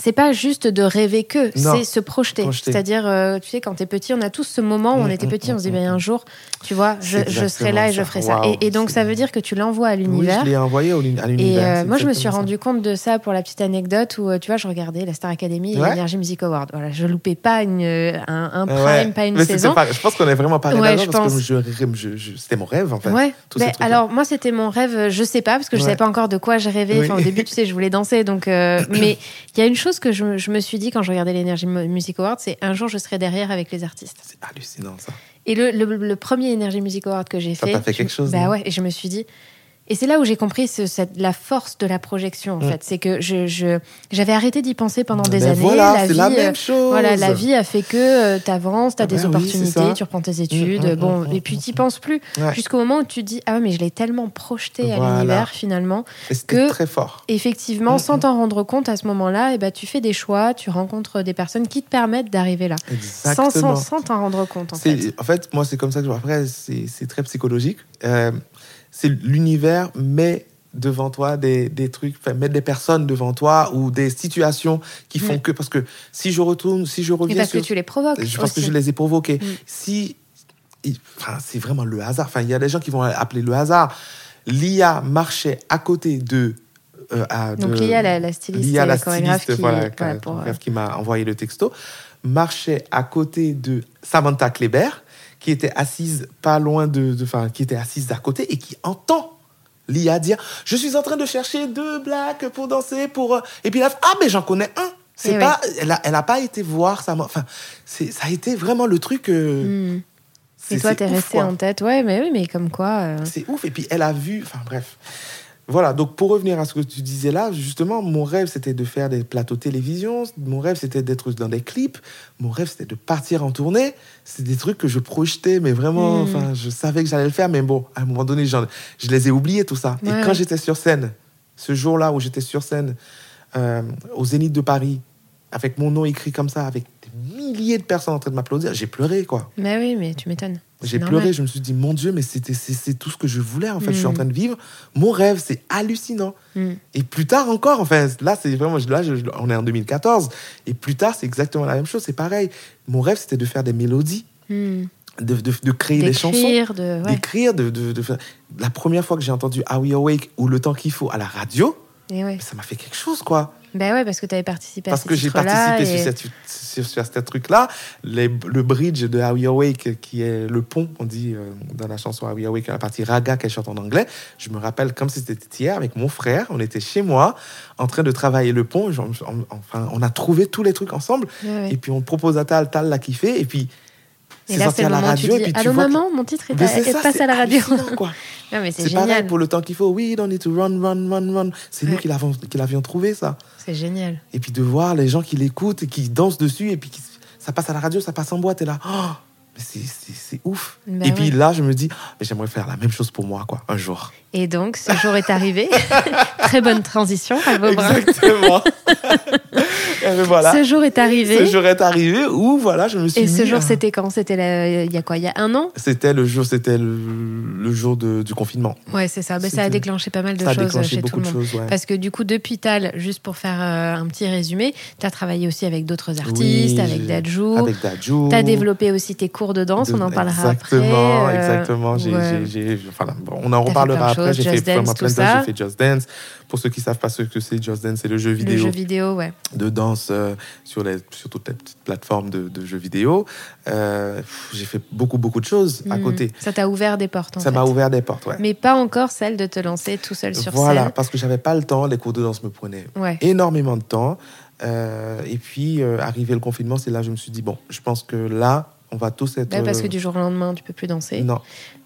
C'est pas juste de rêver que, c'est se projeter. Projeter. C'est-à-dire, euh, tu sais, quand t'es petit, on a tous ce moment où on Mm, était mm, petit, on se dit, mm, ben, mm. un jour, tu vois, je, serai là et je ferai ça. Et, et donc, ça veut dire que tu l'envoies à Oui, l'univers. je l'ai envoyé à Et l'univers. euh, c'est moi, je me suis ça. rendu compte de ça pour la petite anecdote où, euh, tu vois, je regardais la Star Academy et Ouais. l'Energy Music Award. Voilà, je loupais pas une, euh, un, un prime, Ouais. pas une Mais saison. pas- je pense qu'on est vraiment pareil Ouais, je parce pense. que c'était mon rêve en fait. Ouais. trucs-là. alors moi c'était mon rêve, euh, je sais pas parce que je savais pas encore de quoi je rêvais. Oui. Enfin, au début tu sais je voulais danser donc euh, mais il y a une chose que je, je me suis dit quand je regardais l'Energy Mu- Music Award, c'est un jour je serai derrière avec les artistes. C'est hallucinant ça. Et le, le, le premier Energy Music Award que j'ai Ça fait, t'a fait je- quelque chose, Bah ouais, et je me suis dit. Et c'est là où j'ai compris ce- cette- la force de la projection en Mm. fait, c'est que je je- j'avais arrêté d'y penser pendant des Ben années. voilà, la c'est vie, la euh, même chose. voilà, la vie a fait que tu avances, tu as Ah des ben oui, opportunités, tu reprends tes études, Mm, mm, bon, mm, et mm, puis mm. tu penses plus. Ouais. Jusqu'au moment où tu te dis ah mais je l'ai tellement projeté à l'univers finalement. Et que- très fort. Effectivement, Mm, sans mm. t'en rendre compte à ce moment-là, et ben tu fais des choix, tu rencontres des personnes qui te permettent d'arriver là, sans, Exactement. sans, sans t'en rendre compte en C'est- fait. En fait, moi, c'est comme ça que je vois. Après, c'est c'est très psychologique. Euh, c'est l'univers met devant toi des, des trucs, enfin, met des personnes devant toi ou des situations qui font Mm. que. Parce que si je retourne, si je reviens parce sur. que tu les provoques. Je pense que je les ai provoqués. Mm. Si, enfin, c'est vraiment le hasard. Enfin, il y a des gens qui vont appeler le hasard. L'IA marchait à côté de. euh, à- Donc de- Lia, la, la styliste, Lia, la styliste, qui, voilà, voilà, qui- pour, euh, qui m'a envoyé le texto, marchait à côté de Samantha Kleber, qui était assise pas loin de, enfin, qui était assise à côté et qui entend Lia dire Je suis en train de chercher deux blacks pour danser. pour Et puis là, ah, mais j'en connais un. C'est Eh pas, elle, a, elle a pas été voir ça. Enfin, c'est, ça a été vraiment le truc. euh, Hmm. c'est- Et toi, t'es resté en tête. Ouais, mais oui, mais comme quoi. euh, C'est ouf. Et puis elle a vu. Enfin bref. Voilà. Donc pour revenir à ce que tu disais là, justement, mon rêve c'était de faire des plateaux télévision. Mon rêve c'était d'être dans des clips. Mon rêve c'était de partir en tournée. C'est des trucs que je projetais, mais vraiment. Mm. Enfin, je savais que j'allais le faire, mais bon, à un moment donné, je les ai oubliés tout ça. Ouais, Et quand j'étais sur scène, ce jour-là où j'étais sur scène euh, au Zénith de Paris, avec mon nom écrit comme ça, avec des milliers de personnes en train de m'applaudir, j'ai pleuré quoi. Mais oui, mais tu m'étonnes. J'ai pleuré, je me suis dit, mon Dieu, mais c'était, c'est, tout ce que je voulais, en fait. Je suis en Mm. train de vivre mon rêve, c'est hallucinant. Hmm. Et plus tard encore, enfin, là, c'est vraiment, là, je- on est en 2014, et plus tard, c'est exactement la même chose, c'est pareil. Mon rêve, c'était de faire des mélodies, Hmm. de, de, de créer des chansons, D'écrire, de. Ouais. de, de, de faire. La première fois que j'ai entendu Are We Awake ou Le temps qu'il faut à la radio, Et ouais. ça m'a fait quelque chose, quoi. Ben ouais, parce que tu avais participé Parce à ces que j'ai participé et- sur, cette, sur, sur ce truc-là. Le bridge de Are We Awake, qui est le pont, on dit euh, dans la chanson Are We Awake, la partie raga qu'elle chante en anglais. Je me rappelle comme si c'était hier avec mon frère. On était chez moi en train de travailler le pont. Genre, on- enfin, on a trouvé tous les trucs ensemble. Ouais, ouais. Et puis on propose à Tal, Tal l'a kiffé. Et puis Et c'est là, sorti c'est à la où tu radio. et dis puis tu que- maman, mon titre est, c'est est ça, passe à la radio. c'est pareil pour le temps qu'il faut. We don't need to run, run, run, run. C'est nous qui l'avions qui l'avions trouvé, ça. C'est génial. Et puis de voir les gens qui l'écoutent et qui dansent dessus, et puis qui- ça passe à la radio, ça passe en boîte, et là, oh, c'est- ouf. Ben et puis là, je me dis, mais j'aimerais faire la même chose pour moi, quoi, un jour. Et donc, ce jour est arrivé. Très bonne transition. Exactement. Voilà. Ce jour est arrivé. Ce jour est arrivé où voilà, je me suis Et ce mis jour, c'était quand? C'était il y a quoi? Il y a un an? C'était le jour, c'était le, le jour de- du confinement. Ouais, c'est ça. Mais ça a déclenché pas mal de Ça a choses déclenché chez tout le de monde. choses. ouais. Parce que du coup, depuis Tal, juste pour faire euh, un petit résumé, tu as travaillé aussi avec d'autres artistes, Oui, avec Dadju. Avec Dadju. Tu as développé aussi tes cours de danse, De- on en parlera exactement, après. Exactement, J'ai- ouais. enfin, bon, on en reparlera après. J'ai fait plein de choses. J'ai fait Just Dance. Pour ceux qui savent pas ce que c'est, Just Dance, c'est le jeu Le vidéo jeu vidéo, ouais. de danse euh, sur, les, sur toutes les petites plateformes de, de jeux vidéo. Euh, j'ai fait beaucoup, beaucoup de choses à Mhm. côté. Ça t'a ouvert des portes, en Ça m'a ouvert des portes, ouais. Mais pas encore celle de te lancer tout seul sur voilà, scène. parce que j'avais pas le temps. Les cours de danse me prenaient Ouais. énormément de temps. Euh, et puis, arrivé le confinement, c'est là que je me suis dit, bon, je pense que là, on va tous être... Ouais, parce que euh, du jour au lendemain, tu peux plus danser. Non,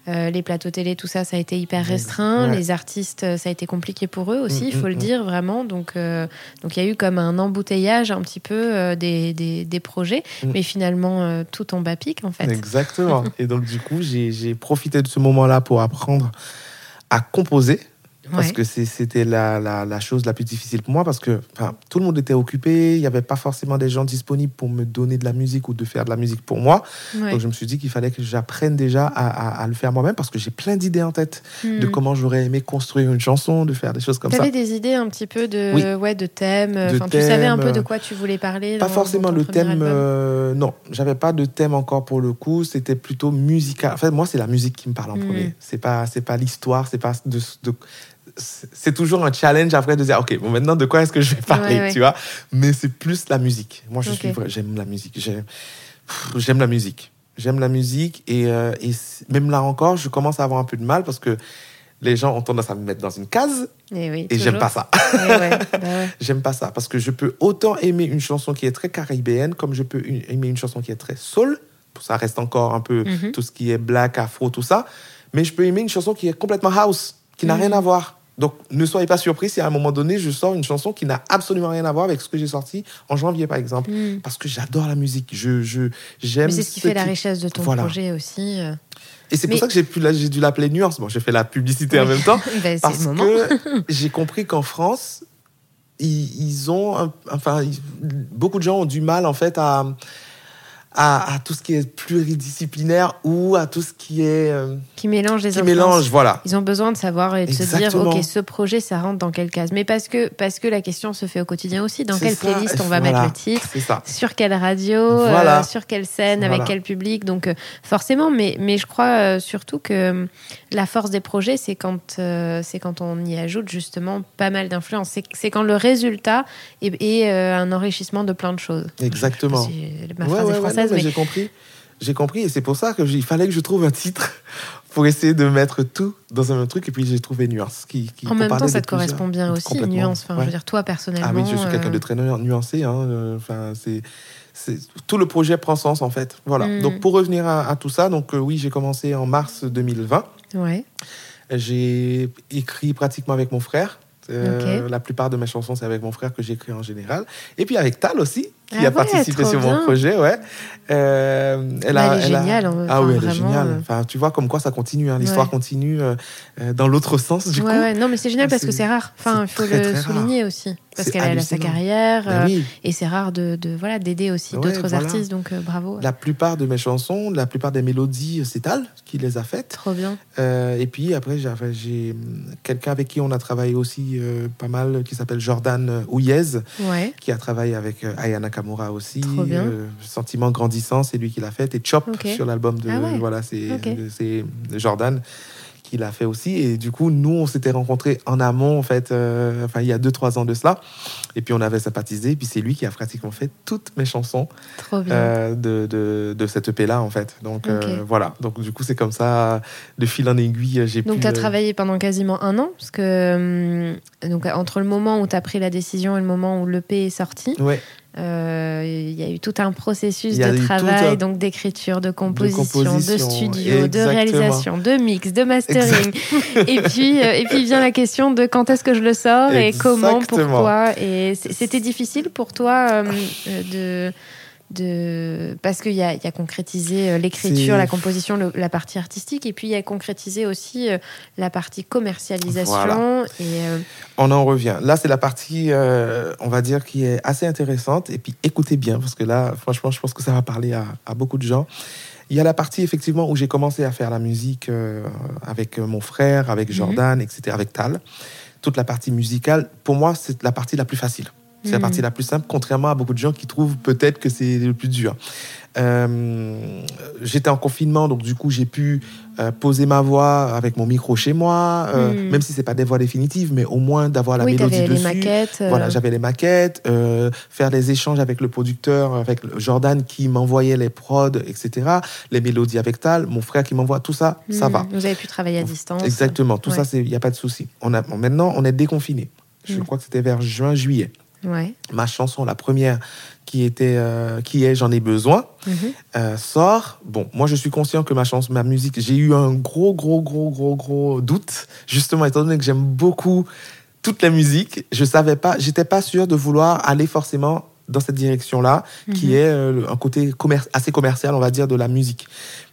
Euh, les plateaux télé, tout ça, ça a été hyper restreint. Ouais. Les artistes, euh, ça a été compliqué pour eux aussi, Mm, il faut mm, le mm. dire vraiment. Donc, euh, donc il y a eu comme un embouteillage un petit peu euh, des, des, des projets, mais finalement tout tombe à pic en fait. Exactement. et donc, du coup, j'ai profité de ce moment-là pour apprendre à composer. Parce Ouais. que c'était la, la, la chose la plus difficile pour moi. Parce que tout le monde était occupé. Il n'y avait pas forcément des gens disponibles pour me donner de la musique ou de faire de la musique pour moi. Ouais. Donc, je me suis dit qu'il fallait que j'apprenne déjà à, à- à le faire moi-même. Parce que j'ai plein d'idées en tête de Mm. comment j'aurais aimé construire une chanson, de faire des choses comme ça. T'avais des idées un petit peu de, Oui. ouais, de thèmes. De Enfin, tu savais un peu de quoi tu voulais parler. Pas dans- forcément dans le thème. euh, non, j'avais pas de thème encore pour le coup. C'était plutôt musical. En fait, moi, c'est la musique qui me parle en Mm. premier. C'est pas, pas l'histoire. C'est pas de, de- c'est toujours un challenge après de dire, ok, bon, maintenant de quoi est-ce que je vais parler, Ouais, ouais. tu vois? Mais c'est plus la musique. Moi, je suis, vrai- j'aime la musique. J'aime, la musique. J'aime la musique et, euh, et même là encore, je commence à avoir un peu de mal parce que les gens ont tendance à me mettre dans une case Et, oui, et j'aime pas ça. Ouais, ouais, bah. J'aime pas ça parce que je peux autant aimer une chanson qui est très caribéenne comme je peux aimer une chanson qui est très soul. Ça reste encore un peu Mhm. tout ce qui est black, afro, tout ça. Mais je peux aimer une chanson qui est complètement house, qui n'a Mhm. rien à voir. Donc ne soyez pas surpris si à un moment donné je sors une chanson qui n'a absolument rien à voir avec ce que j'ai sorti en janvier par exemple. Mm. Parce que j'adore la musique. Je, je, j'aime Mais c'est ce qui fait la richesse de ton Voilà. projet aussi. euh. Et c'est Mais- pour ça que j'ai, pu, j'ai dû l'appeler Nuance. Bon, j'ai fait la publicité en même temps. Ben, Parce que j'ai compris qu'en France, ils, ils ont, un- enfin, ils- beaucoup de gens ont du mal en fait à, à, à tout ce qui est pluridisciplinaire ou à tout ce qui est euh, Qui mélange les qui mélange, voilà. Ils ont besoin de savoir et de se dire, ok, ce projet, ça rentre dans quelle case. Mais parce que, parce que la question se fait au quotidien aussi. Dans quelle ça, playlist on va voilà. mettre le titre sur quelle radio, euh, Voilà. sur quelle scène, Voilà. avec quel public. Donc euh, forcément, mais, mais je crois surtout que la force des projets, c'est quand, c'est quand on y ajoute justement pas mal d'influence. C'est, quand le résultat est, est, un enrichissement de plein de choses. Exactement. Je sais pas si ma phrase ouais, est ouais, mais mais j'ai compris. J'ai compris et c'est pour ça qu'il fallait que je trouve un titre pour essayer de mettre tout dans un même truc et puis j'ai trouvé Nuance. Qui, qui en même temps, ça te correspond bien aussi, nuance. Enfin, je veux dire, toi personnellement. Ah oui, je suis quelqu'un euh, de très nu- nuancé. Hein. euh, Enfin, c'est, tout le projet prend sens en fait. Voilà. Mm. Donc pour revenir à, à tout ça, donc euh, oui, j'ai commencé en mars 2020. Ouais. J'ai écrit pratiquement avec mon frère. Euh. La plupart de mes chansons, c'est avec mon frère que j'écris en général. Et puis avec Tal aussi, qui Ah a ouais, participé sur bien. mon projet. Ouais. Euh, elle, Bah, a, elle est a- géniale, hein. Ah Enfin, oui, elle est vraiment, géniale. euh. Enfin, tu vois comme quoi ça continue. hein. L'histoire Ouais. continue euh, euh, dans l'autre sens, du ouais, coup. ouais. Non, mais c'est génial parce que C'est- rare. Enfin, il faut très, le très rare. souligner aussi. Parce qu'elle a sa carrière. Ben oui. Et c'est rare de, de voilà d'aider aussi d'autres voilà. artistes. Donc bravo. La plupart de mes chansons, la plupart des mélodies, c'est Tal qui les a faites. Trop bien. Et puis après, j'ai hum, quelqu'un avec qui on a travaillé aussi pas mal, qui s'appelle Jordan Ouyez, qui a travaillé avec euh, Aya Nakamura aussi. Euh, Sentiment grandissant, c'est lui qui l'a fait. Et Chop sur l'album de Ah ouais. voilà, c'est Ok. c'est Jordan qui l'a fait aussi. Et du coup, nous, on s'était rencontrés en amont, en fait, euh, enfin il y a deux trois ans de cela. Et puis on avait sympathisé. Et puis c'est lui qui a pratiquement fait toutes mes chansons euh, de, de, de cette EP là, en fait. Donc euh, voilà. Donc du coup, c'est comme ça, de fil en aiguille, j'ai pu. Donc, tu as travaillé pendant quasiment un an, parce que donc, entre le moment où tu as pris la décision et le moment où l'EP est sorti, Ouais. Euh, il y a eu tout un processus de travail, un- donc d'écriture, de composition, de, composition, studio, de réalisation, de mix, de mastering. et, puis, euh, et puis vient la question de quand est-ce que je le sors et comment, pourquoi. Et c'était difficile pour toi euh, euh, de de parce qu'il y a, il y a concrétisé euh, l'écriture, la composition, le- la partie artistique, et puis il y a concrétisé aussi euh, la partie commercialisation. Voilà. Et euh, On en revient. Là, c'est la partie, euh, on va dire, qui est assez intéressante. Et puis, écoutez bien, parce que là, franchement, je pense que ça va parler à, à beaucoup de gens. Il y a la partie, effectivement, où j'ai commencé à faire la musique euh, avec mon frère, avec Jordan, etc., avec Tal. Toute la partie musicale, pour moi, c'est la partie la plus facile. C'est la Mhm. partie la plus simple, contrairement à beaucoup de gens qui trouvent peut-être que c'est le plus dur. Euh, J'étais en confinement, donc du coup, j'ai pu euh, poser ma voix avec mon micro chez moi, euh, Mhm. même si c'est pas des voix définitives, mais au moins d'avoir la oui, mélodie avais les dessus. maquettes. Voilà, j'avais les maquettes, faire des échanges avec le producteur, avec Jordan qui m'envoyait les prods, etc. Les mélodies avec Tal, mon frère qui m'envoie tout ça, ça hmm, va. Vous avez pu travailler à distance. Exactement, tout Ouais. ça, il n'y a pas de souci. On a, maintenant, on est déconfiné. Je crois que c'était vers juin, juillet. Ouais. Ma chanson, la première, qui était, euh, qui est J'en ai besoin, Mhm. euh, sort. Bon, moi, je suis conscient que ma chanson, ma musique, j'ai eu un gros, gros, gros, gros, gros doute. Justement, étant donné que j'aime beaucoup toute la musique, je savais pas, j'étais pas sûr de vouloir aller forcément dans cette direction-là, qui Mhm. est euh, un côté commer- assez commercial, on va dire, de la musique.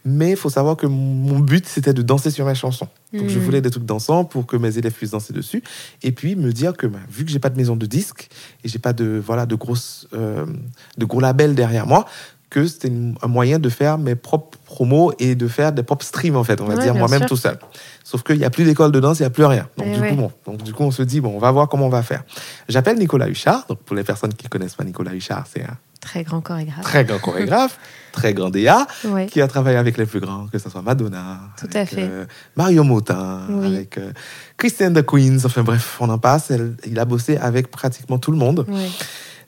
Mais il faut savoir que mon but, c'était de danser sur mes chansons. Donc, je Mhm. voulais des trucs dansants pour que mes élèves puissent danser dessus. Et puis, me dire que, bah, vu que j'ai pas de maison de disques et j'ai pas de, voilà, de, grosses, euh, de gros labels derrière moi, que c'était un moyen de faire mes propres promos et de faire des propres streams, en fait, on va Ouais, dire, moi-même tout seul. Sauf qu'il n'y a plus d'école de danse, il n'y a plus rien. Donc, Eh du ouais. coup, bon, donc, du coup, on se dit, bon, on va voir comment on va faire. J'appelle Nicolas Huchard. Donc, pour les personnes qui ne connaissent pas Nicolas Huchard, c'est un Très grand chorégraphe. très grand chorégraphe, très grand DA, Ouais. qui a travaillé avec les plus grands, que ce soit Madonna, Tout avec, à fait. euh, Mario Motin, Oui. avec euh, Christiane the Queens, enfin bref, on en passe. Elle- il a bossé avec pratiquement tout le monde. Ouais.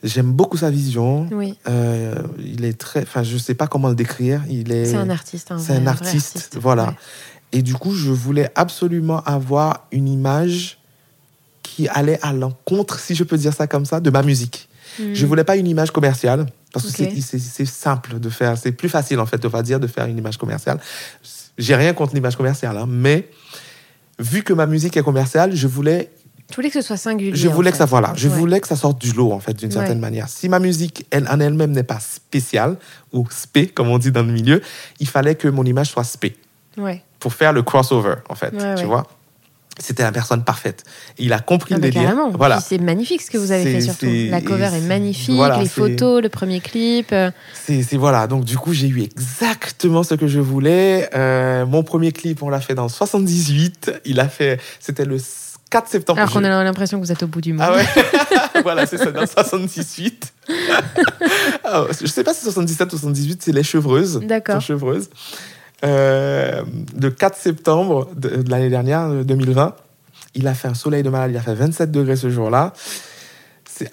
J'aime beaucoup sa vision. Oui. Euh, il est très, enfin, je sais pas comment le décrire. Il est, C'est un artiste. un c'est un artiste, voilà. Ouais. Et du coup, je voulais absolument avoir une image qui allait à l'encontre, si je peux dire ça comme ça, de ma musique. Hmm. Je voulais pas une image commerciale parce que c'est simple de faire, c'est plus facile en fait, on va dire, de faire une image commerciale. J'ai rien contre l'image commerciale, hein, mais vu que ma musique est commerciale, je voulais, Tu voulais que ce soit singulier. je en voulais que ça voilà, je Ouais. voulais que ça sorte du lot en fait, d'une Ouais. certaine manière. Si ma musique elle, en elle-même n'est pas spéciale ou spé comme on dit dans le milieu, il fallait que mon image soit spé Ouais. pour faire le crossover en fait, tu vois. C'était la personne parfaite. Et il a compris Ah le délire. carrément. Voilà. C'est magnifique ce que vous avez fait surtout. La cover est magnifique, voilà, les photos, le premier clip. euh, C'est voilà, donc du coup j'ai eu exactement ce que je voulais. Euh, mon premier clip, on l'a fait dans le 78. Il a fait, c'était le 4 septembre. Alors qu'on a l'impression que vous êtes au bout du monde. Ah ouais, voilà, c'est ça, dans le 78. Ah, je sais pas si 77 ou 78, c'est les chevreuses. D'accord. Chevreuses. Euh, le 4 septembre de, de l'année dernière, euh, 2020, il a fait un soleil de malade, il a fait 27 degrés ce jour-là.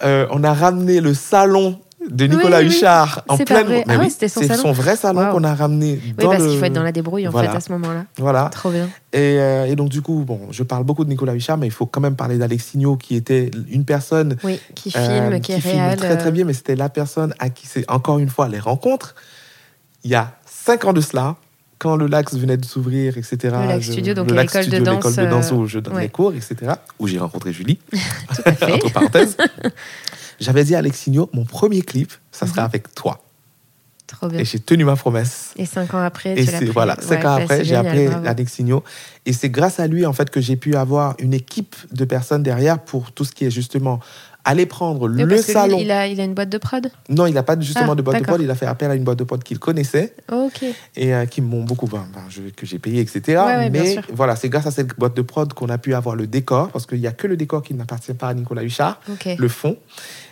Euh, on a ramené le salon de Nicolas Oui, oui. Huchard en pleine. vrai. Mais Ah oui, ouais, c'était son c'est salon. son vrai salon qu'on a ramené Oui, dans parce le- qu'il faut être dans la débrouille en Voilà. fait à ce moment-là. Voilà. Trop bien. Et, euh, et donc, du coup, bon, je parle beaucoup de Nicolas Huchard, mais il faut quand même parler d'Alexigno, qui était une personne Oui, qui euh, filme, qui, est filme réel. très très euh, bien, mais c'était la personne à qui c'est encore une fois les rencontres. Il y a cinq ans de cela, quand le Lax venait de s'ouvrir, etc. Le Lax je- Studio, donc l'école de danse, l'école de danse où je donne ouais. les cours, etc. Où j'ai rencontré Julie, entre parenthèses. J'avais dit à Alexigno, mon premier clip, ça sera Mhm. avec toi. Trop bien. Et j'ai tenu ma promesse. Et cinq ans après, Et tu voilà, Ouais, cinq ans bah, après, j'ai appelé bravo. Alexigno. Et c'est grâce à lui, en fait, que j'ai pu avoir une équipe de personnes derrière pour tout ce qui est justement aller prendre Oui, le lui, salon. il, a, il a une boîte de prod Non, il n'a pas justement Ah, de boîte de prod. Il a fait appel à une boîte de prod qu'il connaissait Ok. et euh, qui m'ont beaucoup, ben, ben, je- que j'ai payé, etc. Ouais, ouais, bien Mais voilà, c'est grâce à cette boîte de prod qu'on a pu avoir le décor, parce qu'il n'y a que le décor qui n'appartient pas à Nicolas Huchard, le fond,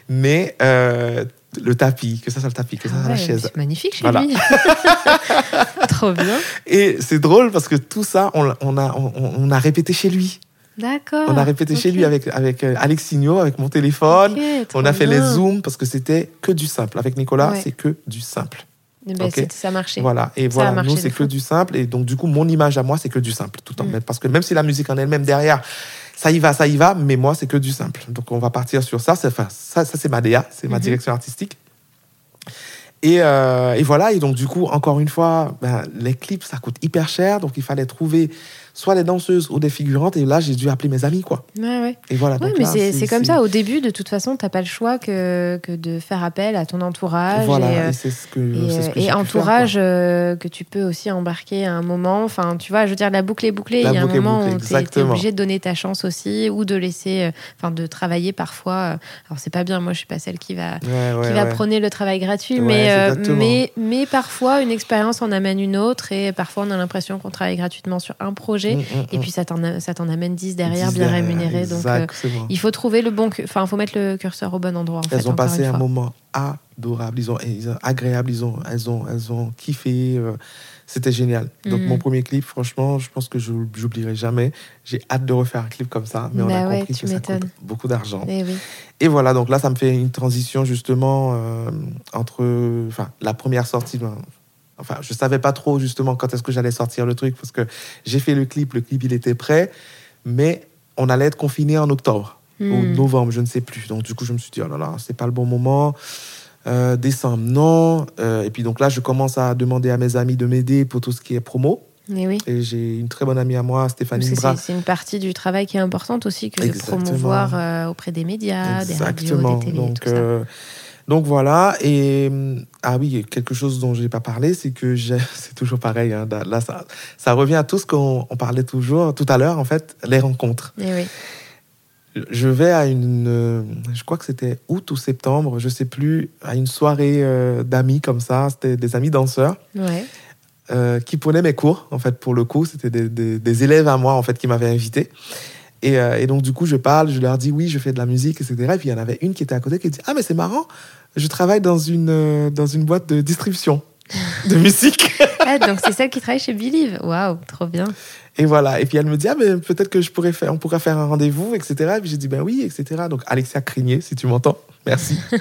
mais euh, le tapis, que ça soit le tapis, que ça Ah soit la ouais, chaise. C'est magnifique chez Voilà. lui. Trop bien. Et c'est drôle parce que tout ça, on, l'a- on a, on, on a répété chez lui. D'accord. On a répété chez lui avec, avec euh, Alexigno, avec mon téléphone. On a fait les zooms parce que c'était que du simple. Avec Nicolas, Ouais. c'est que du simple. Eh ben, Ça a marché. Voilà. Et Ça voilà, marché nous, c'est que du simple. Et donc, du coup, mon image à moi, c'est que du simple tout. Mm. Parce que même si la musique en elle-même derrière, ça y va, ça y va, mais moi, c'est que du simple. Donc, on va partir sur ça. Enfin, ça, ça c'est ma DA, c'est ma Mhm. direction artistique. Et, euh, et voilà, et donc du coup, encore une fois, ben, les clips, ça coûte hyper cher, donc il fallait trouver soit les danseuses ou des figurantes. Et là, j'ai dû appeler mes amis, quoi. Ouais, ouais. Et voilà. Ouais, donc mais c'est comme ça. Au début, de toute façon, t'as pas le choix que, que de faire appel à ton entourage. Voilà, et, euh, et c'est ce que, et, ce que et entourage faire, euh, que tu peux aussi embarquer à un moment. Enfin, tu vois, je veux dire, la boucle est bouclée. Il y a un moment bouclée, où t'es- obligé de donner ta chance aussi ou de laisser, euh, enfin, de travailler parfois. Alors, c'est pas bien. Moi, je suis pas celle qui va. Ouais, qui va prôner le travail gratuit, mais, euh, mais, mais parfois une expérience en amène une autre et parfois on a l'impression qu'on travaille gratuitement sur un projet Mm, mm, et mm. puis ça t'en, amène 10 derrière, bien derrière, rémunéré. Donc euh, il faut trouver le bon. Enfin, il faut mettre le curseur au bon endroit. En fait, elles ont passé un moment adorable, ils ont, ils ont agréable, ils ont, elles ont, elles ont kiffé. euh, C'était génial. Donc mon premier clip, franchement, je pense que je j'oublierai jamais. J'ai hâte de refaire un clip comme ça, mais on Bah a ouais, compris que ça coûte beaucoup d'argent. Eh oui. Et voilà, donc là, ça me fait une transition justement euh, entre, enfin, la première sortie. ben, Enfin, je savais pas trop justement quand est-ce que j'allais sortir le truc parce que j'ai fait le clip, le clip il était prêt, mais on allait être confiné en octobre ou Hmm. novembre, je ne sais plus. Donc du coup, je me suis dit oh là là, c'est pas le bon moment. Euh, décembre, non. Euh, et puis donc là, je commence à demander à mes amis de m'aider pour tout ce qui est promo. Eh oui. Et j'ai une très bonne amie à moi, Stéphanie Bras. c'est, une partie du travail qui est importante aussi que Exactement. de promouvoir euh, auprès des médias, des radios, Exactement. des télés, donc, tout ça. Donc voilà. Et hum, ah oui, quelque chose dont j'ai pas parlé, c'est que c'est toujours pareil. hein, là, ça, ça revient à tout ce qu'on on parlait toujours tout à l'heure. En fait, les rencontres. Eh oui. Je vais à une, euh, je crois que c'était août ou septembre, je sais plus, à une soirée euh, d'amis comme ça. C'était des amis danseurs. Ouais. euh, qui prenaient mes cours, en fait, pour le coup. C'était des, des- des élèves à moi, en fait, qui m'avaient invité. Et, euh, et donc, du coup, je parle, je leur dis oui, je fais de la musique, etc. Et puis, il y en avait une qui était à côté qui dit Ah, mais c'est marrant, je travaille dans une, euh, dans une boîte de distribution de musique. Ah, donc c'est celle qui travaille chez Believe. Waouh, trop bien. Et voilà. Et puis, elle me dit Ah, mais peut-être que je pourrais faire, on pourrait faire un rendez-vous, etc. Et puis, j'ai dit Ben oui, etc. Donc, Alexia Crigné, si tu m'entends, merci.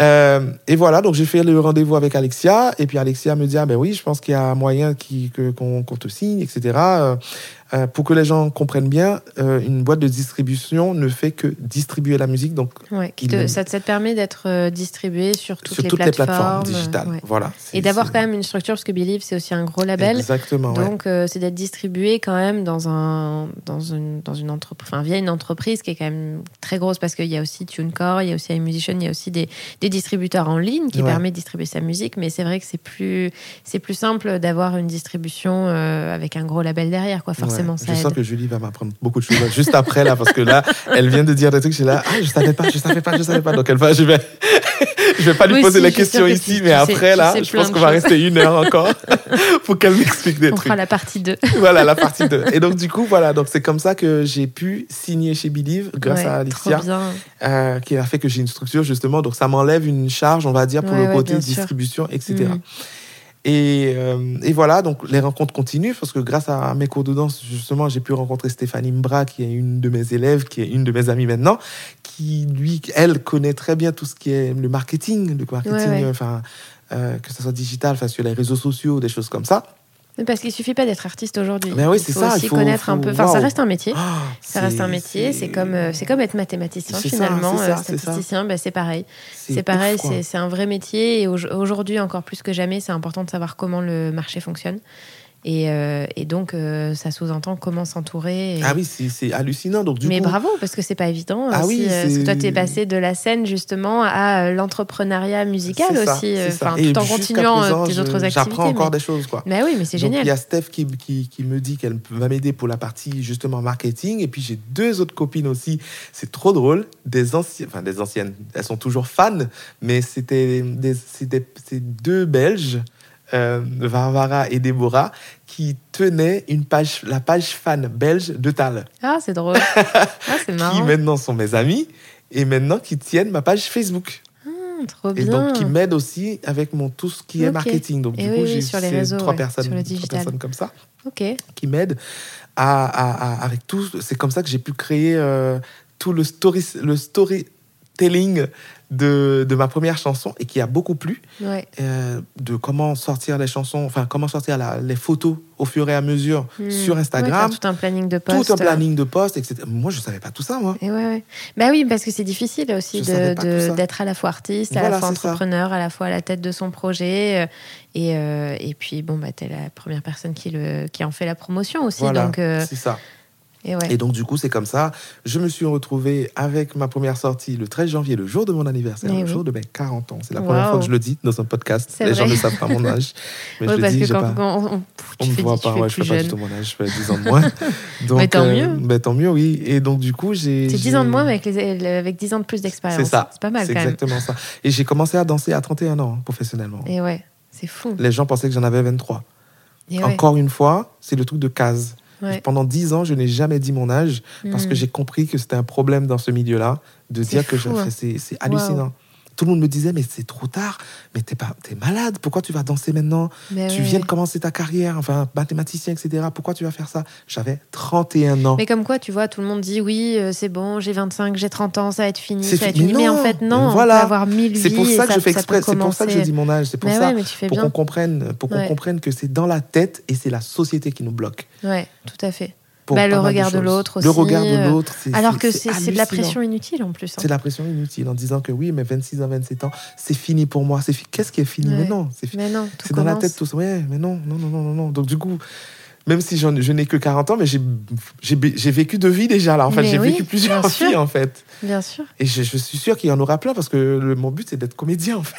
Euh, et voilà, donc j'ai fait le rendez-vous avec Alexia, et puis Alexia me dit ah ben oui, je pense qu'il y a moyen qui- que- qu'on qu'on te signe, etc. Euh, pour que les gens comprennent bien, euh, une boîte de distribution ne fait que distribuer la musique, donc Ouais, te- ça, te- permet d'être euh, distribué sur toutes, sur les, toutes plateformes, les plateformes digitales. ouais. Voilà. Et d'avoir quand même une structure, parce que Believe, c'est aussi un gros label. Exactement. ouais. Donc, euh, c'est d'être distribué quand même dans, un, dans une, dans une entreprise, enfin, via une entreprise qui est quand même très grosse parce qu'il y a aussi TuneCore, il y a aussi iMusician, il y a aussi des, des distributeurs en ligne qui permettent de distribuer sa musique. Mais c'est vrai que c'est plus, plus simple d'avoir une distribution avec un gros label derrière, quoi. Forcément, Ça Je aide. sens que Julie va m'apprendre beaucoup de choses juste après là, parce que là, elle vient de dire des trucs. Je suis là, ah, je savais pas, je savais pas, je savais pas. Donc elle va, je vais, je vais pas lui Oui, poser si, la question ici, mais sais- après là, je pense qu'on va rester une heure encore pour qu'elle m'explique des On trucs. fera la partie 2. voilà la partie 2. Et donc du coup, voilà, donc c'est comme ça que j'ai pu signer chez Believe grâce à bien. euh, qui a fait que j'ai une structure justement. Donc ça m'enlève une charge, on va dire, pour Ouais, le côté distribution, etc. Et, euh, et voilà, donc les rencontres continuent parce que grâce à mes cours de danse, justement, j'ai pu rencontrer Stéphanie Mbra, qui est une de mes élèves, qui est une de mes amies maintenant, qui, lui, elle connaît très bien tout ce qui est le marketing, le marketing, Ouais, ouais. enfin, euh, que ce soit digital, enfin, sur les réseaux sociaux, des choses comme ça. Parce qu'il suffit pas d'être artiste aujourd'hui. Mais oui, il c'est faut ça, il aussi faut- connaître un peu. Enfin, ça reste un métier. Ah, Ça reste un métier, c'est comme, euh, c'est comme être mathématicien finalement, ça, euh, ça. statisticien, bah, c'est pareil. c'est pareil, c'est un vrai métier et au- aujourd'hui encore plus que jamais, c'est important de savoir comment le marché fonctionne. Et, euh, et donc, euh, ça sous-entend comment s'entourer. et- Ah oui, c'est hallucinant. Donc, du Mais coup, bravo, parce que c'est pas évident. Ah aussi, oui, euh, parce que toi, tu es passé de la scène justement à l'entrepreneuriat musical aussi, ça. tout en continuant présent, tes autres activités. J'apprends encore mais... des choses, quoi. Mais oui, mais c'est génial. il y a Steph qui, qui, qui me dit qu'elle va m'aider pour la partie justement marketing. Et puis j'ai deux autres copines aussi. C'est trop drôle. Des anciennes, enfin des anciennes, elles sont toujours fans, mais c'était des, des- deux Belges, euh, Varvara et Déborah, qui tenaient une page, la page fan belge de Tal, Ah, c'est drôle. ah, c'est qui marrant. maintenant sont mes amis et maintenant qui tiennent ma page Facebook. Hum, trop Et bien. donc qui m'aident aussi avec mon tout ce qui est marketing. Donc Et du oui, coup, oui, j'ai sur les ces réseaux, trois ouais, personnes, sur le trois digital. personnes comme ça Ok. qui m'aide à, à- à- avec tout. C'est comme ça que j'ai pu créer euh, tout le story, le story, storytelling de, de ma première chanson et qui a beaucoup plu. Ouais. euh, de comment sortir les chansons, enfin comment sortir la- les photos au fur et à mesure Hmm. sur Instagram, tout un planning de posts. tout un planning de posts, etc. Moi, je savais pas tout ça, moi. Et ouais. Bah oui, parce que c'est difficile aussi d'être à la fois artiste, à Voilà, la fois ça. entrepreneur, à la fois à la tête de son projet. euh, Et, euh, et puis, bon, bah, t'es la première personne qui, le, qui en fait la promotion aussi. Voilà, Donc, euh, c'est ça. Et ouais. Et donc, du coup, c'est comme ça. Je me suis retrouvé avec ma première sortie le 13 janvier, le jour de mon anniversaire, le oui. jour de mes 40 ans. C'est la première fois que je le dis dans un podcast. Les gens vrai. ne savent pas mon âge. Mais Ouais, je le parce dis, que quand, pas- quand on, on- me voit pas, ouais, je fais pas du tout mon âge, je fais 10 ans de moins. Donc, Mais tant euh, mieux. ben, tant mieux, oui. Et donc, du coup, j'ai. C'est 10 j'ai- ans de moins, mais avec, les, avec 10 ans de plus d'expérience. C'est ça. C'est pas mal C'est même. exactement ça. Et j'ai commencé à danser à 31 ans, hein, professionnellement. Et ouais, c'est fou. Les gens pensaient que j'en avais 23. Et ouais, Encore une fois, c'est le truc de case. Ouais. Pendant 10 ans, je n'ai jamais dit mon âge parce Hmm. que j'ai compris que c'était un problème dans ce milieu-là de dire que je hein. c'est c'est hallucinant. Tout le monde me disait mais c'est trop tard, mais t'es pas t'es malade, pourquoi tu vas danser maintenant? Mais Tu ouais, viens de commencer ta carrière, enfin mathématicien etc. Pourquoi tu vas faire ça? J'avais 31 ans. Mais comme quoi, tu vois, tout le monde dit oui, euh, c'est bon, j'ai 25, j'ai 30 ans, ça va être fini, ça va être fini. Mais Mais en fait, non, Voilà. on peut avoir mille C'est pour ça que je fais exprès, c'est pour ça que je dis mon âge, c'est pour Mais ça ouais, mais tu fais pour qu'on comprenne pour qu'on comprenne que c'est dans la tête et c'est la société qui nous bloque. Ouais, tout à fait. Pour Bah, le regard de l'autre Le aussi, regard de euh, l'autre, Alors que c'est de la pression inutile en plus. hein. C'est de la pression inutile en disant que oui, mais 26 ans, 27 ans, c'est fini pour moi. Qu'est-ce qui est fini? Ouais. Mais non, Mais non, c'est dans la tête tout ça. Ouais, mais non, non, non, non, non, non. Donc du coup, même si je n'ai que 40 ans, mais j'ai vécu deux vies déjà là. En fait, j'ai oui, vécu plusieurs vies en fait. Bien sûr. Et je, je suis sûr qu'il y en aura plein parce que le- mon but c'est d'être comédien en fait.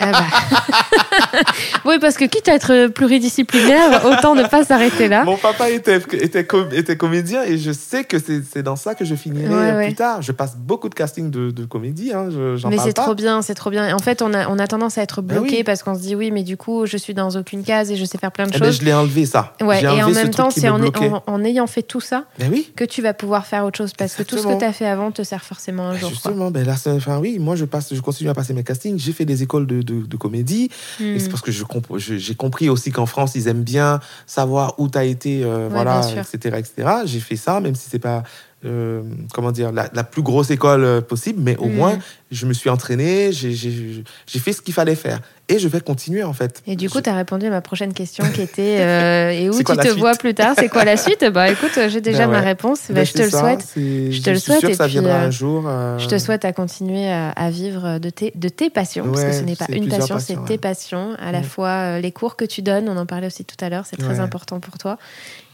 Ah bah. oui, parce que quitte à être pluridisciplinaire, autant ne pas s'arrêter là. Mon papa était, était, com- était comédien et je sais que c'est dans ça que je finirai Ouais, euh, ouais. plus tard. Je passe beaucoup de casting de, de comédie, hein, je- Mais c'est trop bien, c'est trop bien. En fait, on a, on a tendance à être Ben bloqué oui. parce qu'on se dit oui, mais du coup, je suis dans aucune case et je sais faire plein de Eh ben, choses. je l'ai enlevé ça. Ouais, et enlevé en même temps, c'est en, bloquait. en, en ayant fait tout ça Ben oui. que tu vas pouvoir faire autre chose parce que tout ce que tu as fait avant te sert forcément un Ben, jour. Justement, ben là, enfin, oui, moi je passe, je continue à passer mes castings. J'ai fait des écoles de, de, de comédie et Hmm. c'est parce que comp- j'ai compris aussi qu'en France ils aiment bien savoir où tu as été, euh, voilà, etc., etc. J'ai fait ça, même si c'est pas euh, comment dire la, la plus grosse école euh, possible, mais au Mm. moins je me suis entraîné, j'ai- fait ce qu'il fallait faire et je vais continuer en fait. Et du coup, Je- tu as répondu à ma prochaine question qui était euh, Et où tu te vois plus tard C'est quoi la suite? Bah écoute, j'ai déjà Ben ma réponse. Bah, Ben, je te le ça, souhaite. Je te le souhaite, sûr et que ça puis, viendra euh, un jour. euh, Je te souhaite à continuer à, vivre de tes, de tes passions, parce que ce n'est pas une passion, c'est tes passions. À la fois euh, les cours que tu donnes, on en parlait aussi tout à l'heure, c'est très Ouais. important pour toi.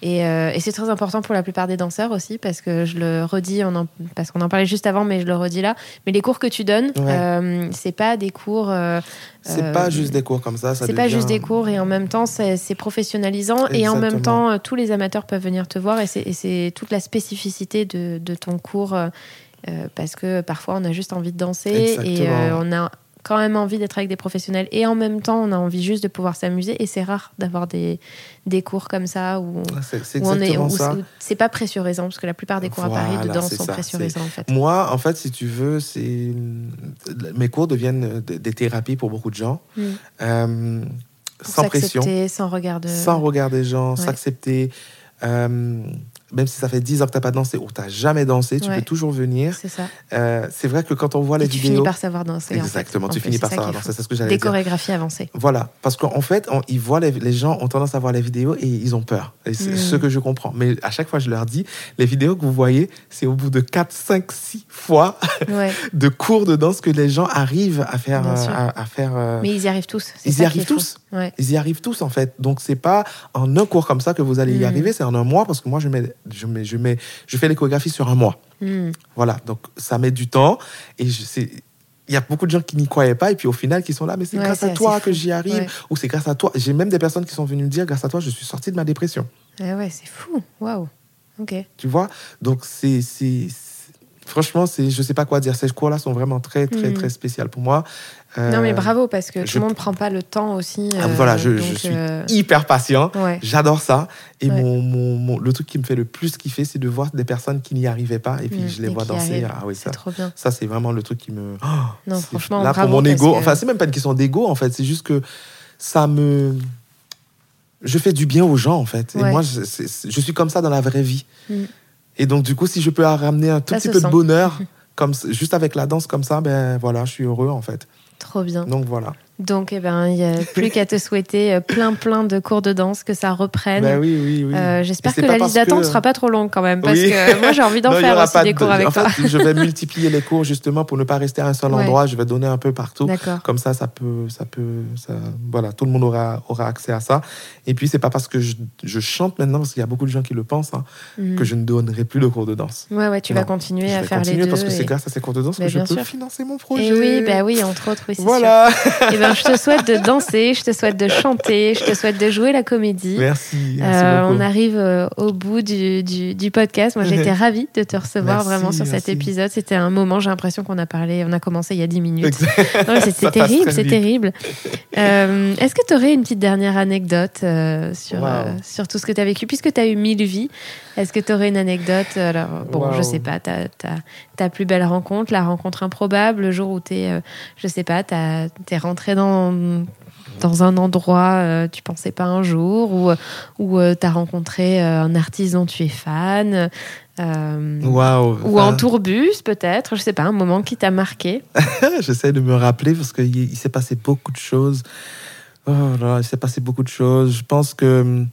Et, euh, et c'est très important pour la plupart des danseurs aussi, parce que je le redis, on en, parce qu'on en parlait juste avant, mais je le redis là. Mais les cours que tu donnes, Ouais. euh, c'est pas des cours. euh, C'est euh, pas juste des cours comme ça. ça c'est pas juste des cours et en même temps c'est professionnalisant et en même temps euh, tous les amateurs peuvent venir te voir et c'est- toute la spécificité de, de ton cours euh, euh, parce que parfois on a juste envie de danser et Exactement. euh, on a quand même envie d'être avec des professionnels et en même temps on a envie juste de pouvoir s'amuser et c'est rare d'avoir des, des cours comme ça où, Ouais, C'est où on est où c'est- où c'est pas pressurisant parce que la plupart des cours à Paris de danse sont ça, pressurisants en fait. Moi, en fait, si tu veux, c'est mes cours deviennent des thérapies pour beaucoup de gens, Mm. Euh, sans pression, sans regard de sans regard des gens, Ouais. s'accepter. Euh, même si ça fait 10 ans que tu n'as pas dansé ou tu n'as jamais dansé, tu Ouais. peux toujours venir. c'est ça. Euh, c'est vrai que quand on voit les Et tu vidéos. finis par savoir danser. en fait. Exactement, En tu finis par fou. ça, c'est ce que j'allais Des dire. chorégraphies avancées. Voilà, parce qu'en fait, on- ils voient les, les gens ont tendance à voir les vidéos et ils ont peur. C'est ce que je comprends. Mais à chaque fois, je leur dis, les vidéos que vous voyez, c'est au bout de 4, 5, 6 fois Ouais. de cours de danse que les gens arrivent à faire. Euh, à, à faire euh, Mais ils y arrivent tous. ils y arrivent tous. Ouais. Ils y arrivent tous en fait. Donc c'est pas en un cours comme ça que vous allez y Mm. arriver, c'est en un mois parce que moi je mets, je mets, je mets, je fais les chorégraphies sur un mois. Hmm. Voilà, donc ça met du temps et. Il y a beaucoup de gens qui n'y croyaient pas et puis au final qui sont là, mais c'est Ouais, grâce à toi que j'y arrive Ouais. ou c'est grâce à toi. J'ai même des personnes qui sont venues me dire, grâce à toi, je suis sortie de ma dépression. Ah ouais, c'est fou. Waouh. Ok. Tu vois Donc c'est, franchement, c'est, je sais pas quoi dire. Ces cours-là sont vraiment très, très, Mm. très spéciaux pour moi. Euh, non mais bravo parce que je- tout le monde prend pas le temps aussi. ah, euh, voilà, je, suis euh, hyper patient. Ouais. J'adore ça. Et Ouais. mon, mon, mon- le truc qui me fait le plus kiffer, c'est de voir des personnes qui n'y arrivaient pas et puis je les vois danser. Ah oui, C'est ça, trop bien. ça c'est vraiment le truc qui me. Oh, Non, c'est- franchement, Là, bravo pour mon ego, que- enfin, c'est même pas une question d'ego en fait, c'est juste que ça me. Je fais du bien aux gens en fait. Et moi, je, suis comme ça dans la vraie vie. Mm. Et donc, du coup, si je peux ramener un tout Ça petit peu sent. de bonheur comme juste avec la danse comme ça, ben voilà, je suis heureux en fait. Trop bien. Donc voilà. Donc, eh ben, il n'y a plus qu'à te souhaiter euh, plein, plein de cours de danse, que ça reprenne. Ben oui, oui, oui. Euh, J'espère que la liste d'attente ne que- sera pas trop longue quand même, parce que moi j'ai envie d'en faire aussi des de- cours avec en toi. fait, je vais multiplier les cours justement pour ne pas rester à un seul Ouais. endroit. Je vais donner un peu partout. Comme ça, ça peut, ça peut, ça, voilà, tout le monde aura, aura accès à ça. Et puis, c'est pas parce que je, je chante maintenant, parce qu'il y a beaucoup de gens qui le pensent, hein, Mhm. que je ne donnerai plus de cours de danse. Ouais, ouais, tu Non. vas continuer je à faire continuer les deux. parce que c'est grâce à ces cours de danse Mais que je peux sûr. financer mon projet. Et oui, bah oui, entre autres, oui. Voilà. Ben, je te souhaite de danser, je te souhaite de chanter, je te souhaite de jouer la comédie. Merci. merci Euh, on arrive euh, au bout du, du, du podcast. Moi, j'ai été ravie de te recevoir Merci, vraiment sur cet épisode. C'était un moment, j'ai l'impression qu'on a parlé, on a commencé il y a 10 minutes. C'est terrible, c'est terrible. Euh, Est-ce que tu aurais une petite dernière anecdote sur, Wow. sur tout ce que tu as vécu? Puisque tu as eu mille vies, est-ce que tu aurais une anecdote? Alors, bon, je Wow. sais pas, ta, ta, ta plus belle rencontre, la rencontre improbable, le jour où tu es, je sais pas, tu es rentré dans dans un endroit euh, tu pensais pas un jour ou où tu as rencontré euh, un artiste dont tu es fan euh, ou en tourbus peut-être je sais pas un moment qui t'a marqué J'essaie de me rappeler parce qu'il il s'est passé beaucoup de choses. Oh là, il s'est passé beaucoup de choses. Je pense que hum,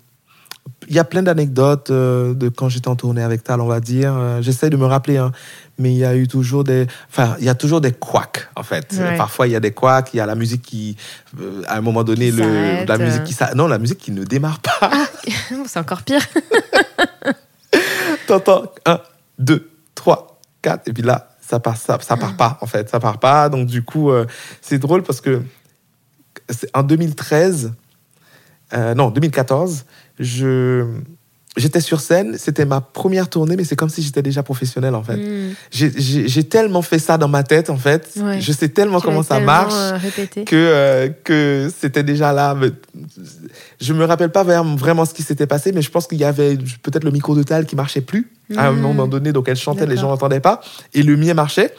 y a plein d'anecdotes euh, de quand j'étais en tournée avec Tal, on va dire. Euh, J'essaie de me rappeler, hein, mais il y a eu toujours des, enfin, il y a toujours des couacs en fait. Ouais. Parfois il y a des couacs, il y a la musique qui, euh, à un moment donné, le, la musique qui non, la musique qui ne démarre pas. c'est encore pire T'entends? 1, 2, 3, 4, et puis là, ça part, ça, ça part pas, en fait. Ça part pas. Donc, du coup, c'est drôle parce que en 2013, euh, non, 2014, je. J'étais sur scène, c'était ma première tournée, mais c'est comme si j'étais déjà professionnel en fait. Hmm. J'ai- tellement fait ça dans ma tête en fait. Ouais. Je sais tellement Tu comment ça tellement, marche euh, que, euh, que c'était déjà là. Je me rappelle pas vraiment ce qui s'était passé, mais je pense qu'il y avait peut-être le micro de Tal qui marchait plus à un Mhm. moment donné, donc elle chantait, les gens n'entendaient pas, et le mien marchait.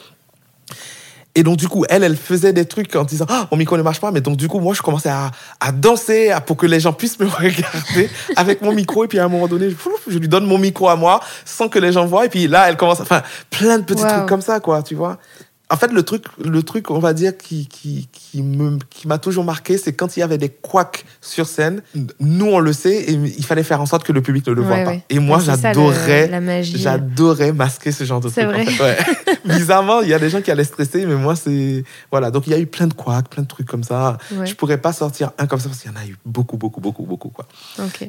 Et donc, du coup, elle, elle faisait des trucs en disant Ah, mon micro ne marche pas. Mais donc, du coup, moi, je commençais à, à danser à- pour que les gens puissent me regarder avec mon micro. Et puis, à un moment donné, je, lui donne mon micro à moi sans que les gens voient. Et puis là, elle commence. Enfin, plein de petits Wow. trucs comme ça, quoi, tu vois. En fait, le truc, le truc, on va dire, qui, qui, qui me, qui m'a toujours marqué, c'est quand il y avait des couacs sur scène. Nous, on le sait, et il fallait faire en sorte que le public ne le voit Ouais, pas. ouais. Et moi, j'adorais, j'adorais masquer ce genre de C'est trucs. en vrai. fait, ouais. Bizarrement, il y a des gens qui allaient stresser, mais moi, c'est. Voilà. Donc, il y a eu plein de couacs, plein de trucs comme ça. Je pourrais pas sortir un comme ça parce qu'il y en a eu beaucoup, beaucoup, beaucoup, beaucoup, quoi.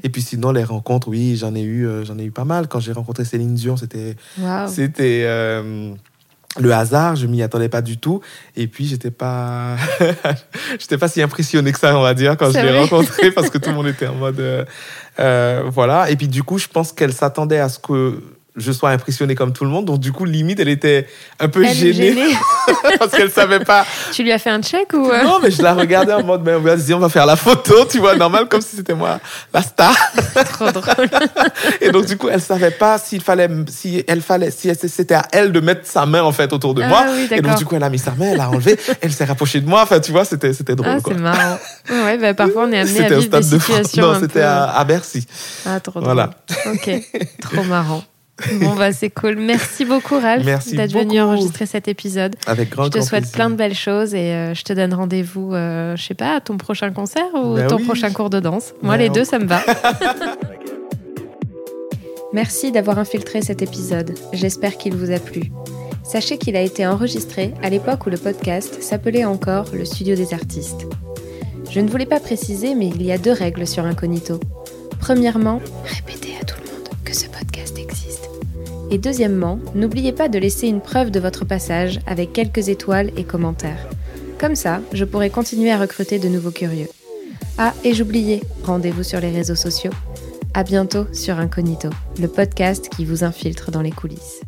Et puis, sinon, les rencontres, oui, j'en ai eu, euh, j'en ai eu pas mal. Quand j'ai rencontré Céline Dion, c'était. C'était. euh, le hasard, je m'y attendais pas du tout. Et puis, j'étais pas, j'étais pas si impressionné que ça, on va dire, quand je l'ai vrai. rencontré, parce que tout le monde était en mode, euh, euh, voilà. Et puis, du coup, je pense qu'elle s'attendait à ce que je sois impressionné comme tout le monde. Donc, du coup, limite, elle était un peu Elle, gênée, gênée. parce qu'elle savait pas. tu lui as fait un check ou euh, Non, mais je la regardais en mode, ben, vas-y, on va faire la photo, tu vois, normal, comme si c'était moi, la star. trop drôle Et donc, du coup, elle savait pas s'il fallait, si elle fallait, si c'était à elle de mettre sa main, en fait, autour de Ah moi. oui, et donc, du coup, elle a mis sa main, elle a enlevé, elle s'est rapprochée de moi. Enfin, tu vois, c'était, c'était drôle, Ah, quoi. c'est marrant. Ouais, bah, parfois on est amené à vivre des de situations Non, c'était peu... à, à Bercy. Ah, trop drôle. Voilà. Ok, trop marrant. Bon, bah c'est cool. Merci beaucoup, Ralph, Merci d'être venu enregistrer cet épisode. Avec grand, Je te souhaite plaisir. plein de belles choses et euh, je te donne rendez-vous, euh, je sais pas, à ton prochain concert ou Ben ton oui. prochain cours de danse. Moi, Ben, les on- deux, ça me va. Merci d'avoir infiltré cet épisode. J'espère qu'il vous a plu. Sachez qu'il a été enregistré à l'époque où le podcast s'appelait encore le Studio des artistes. Je ne voulais pas préciser, mais il y a deux règles sur Incognito. Premièrement, répétez à tout le monde que ce podcast existe. Et deuxièmement, n'oubliez pas de laisser une preuve de votre passage avec quelques étoiles et commentaires. Comme ça, je pourrai continuer à recruter de nouveaux curieux. Ah, et j'oubliais, rendez-vous sur les réseaux sociaux. À bientôt sur Incognito, le podcast qui vous infiltre dans les coulisses.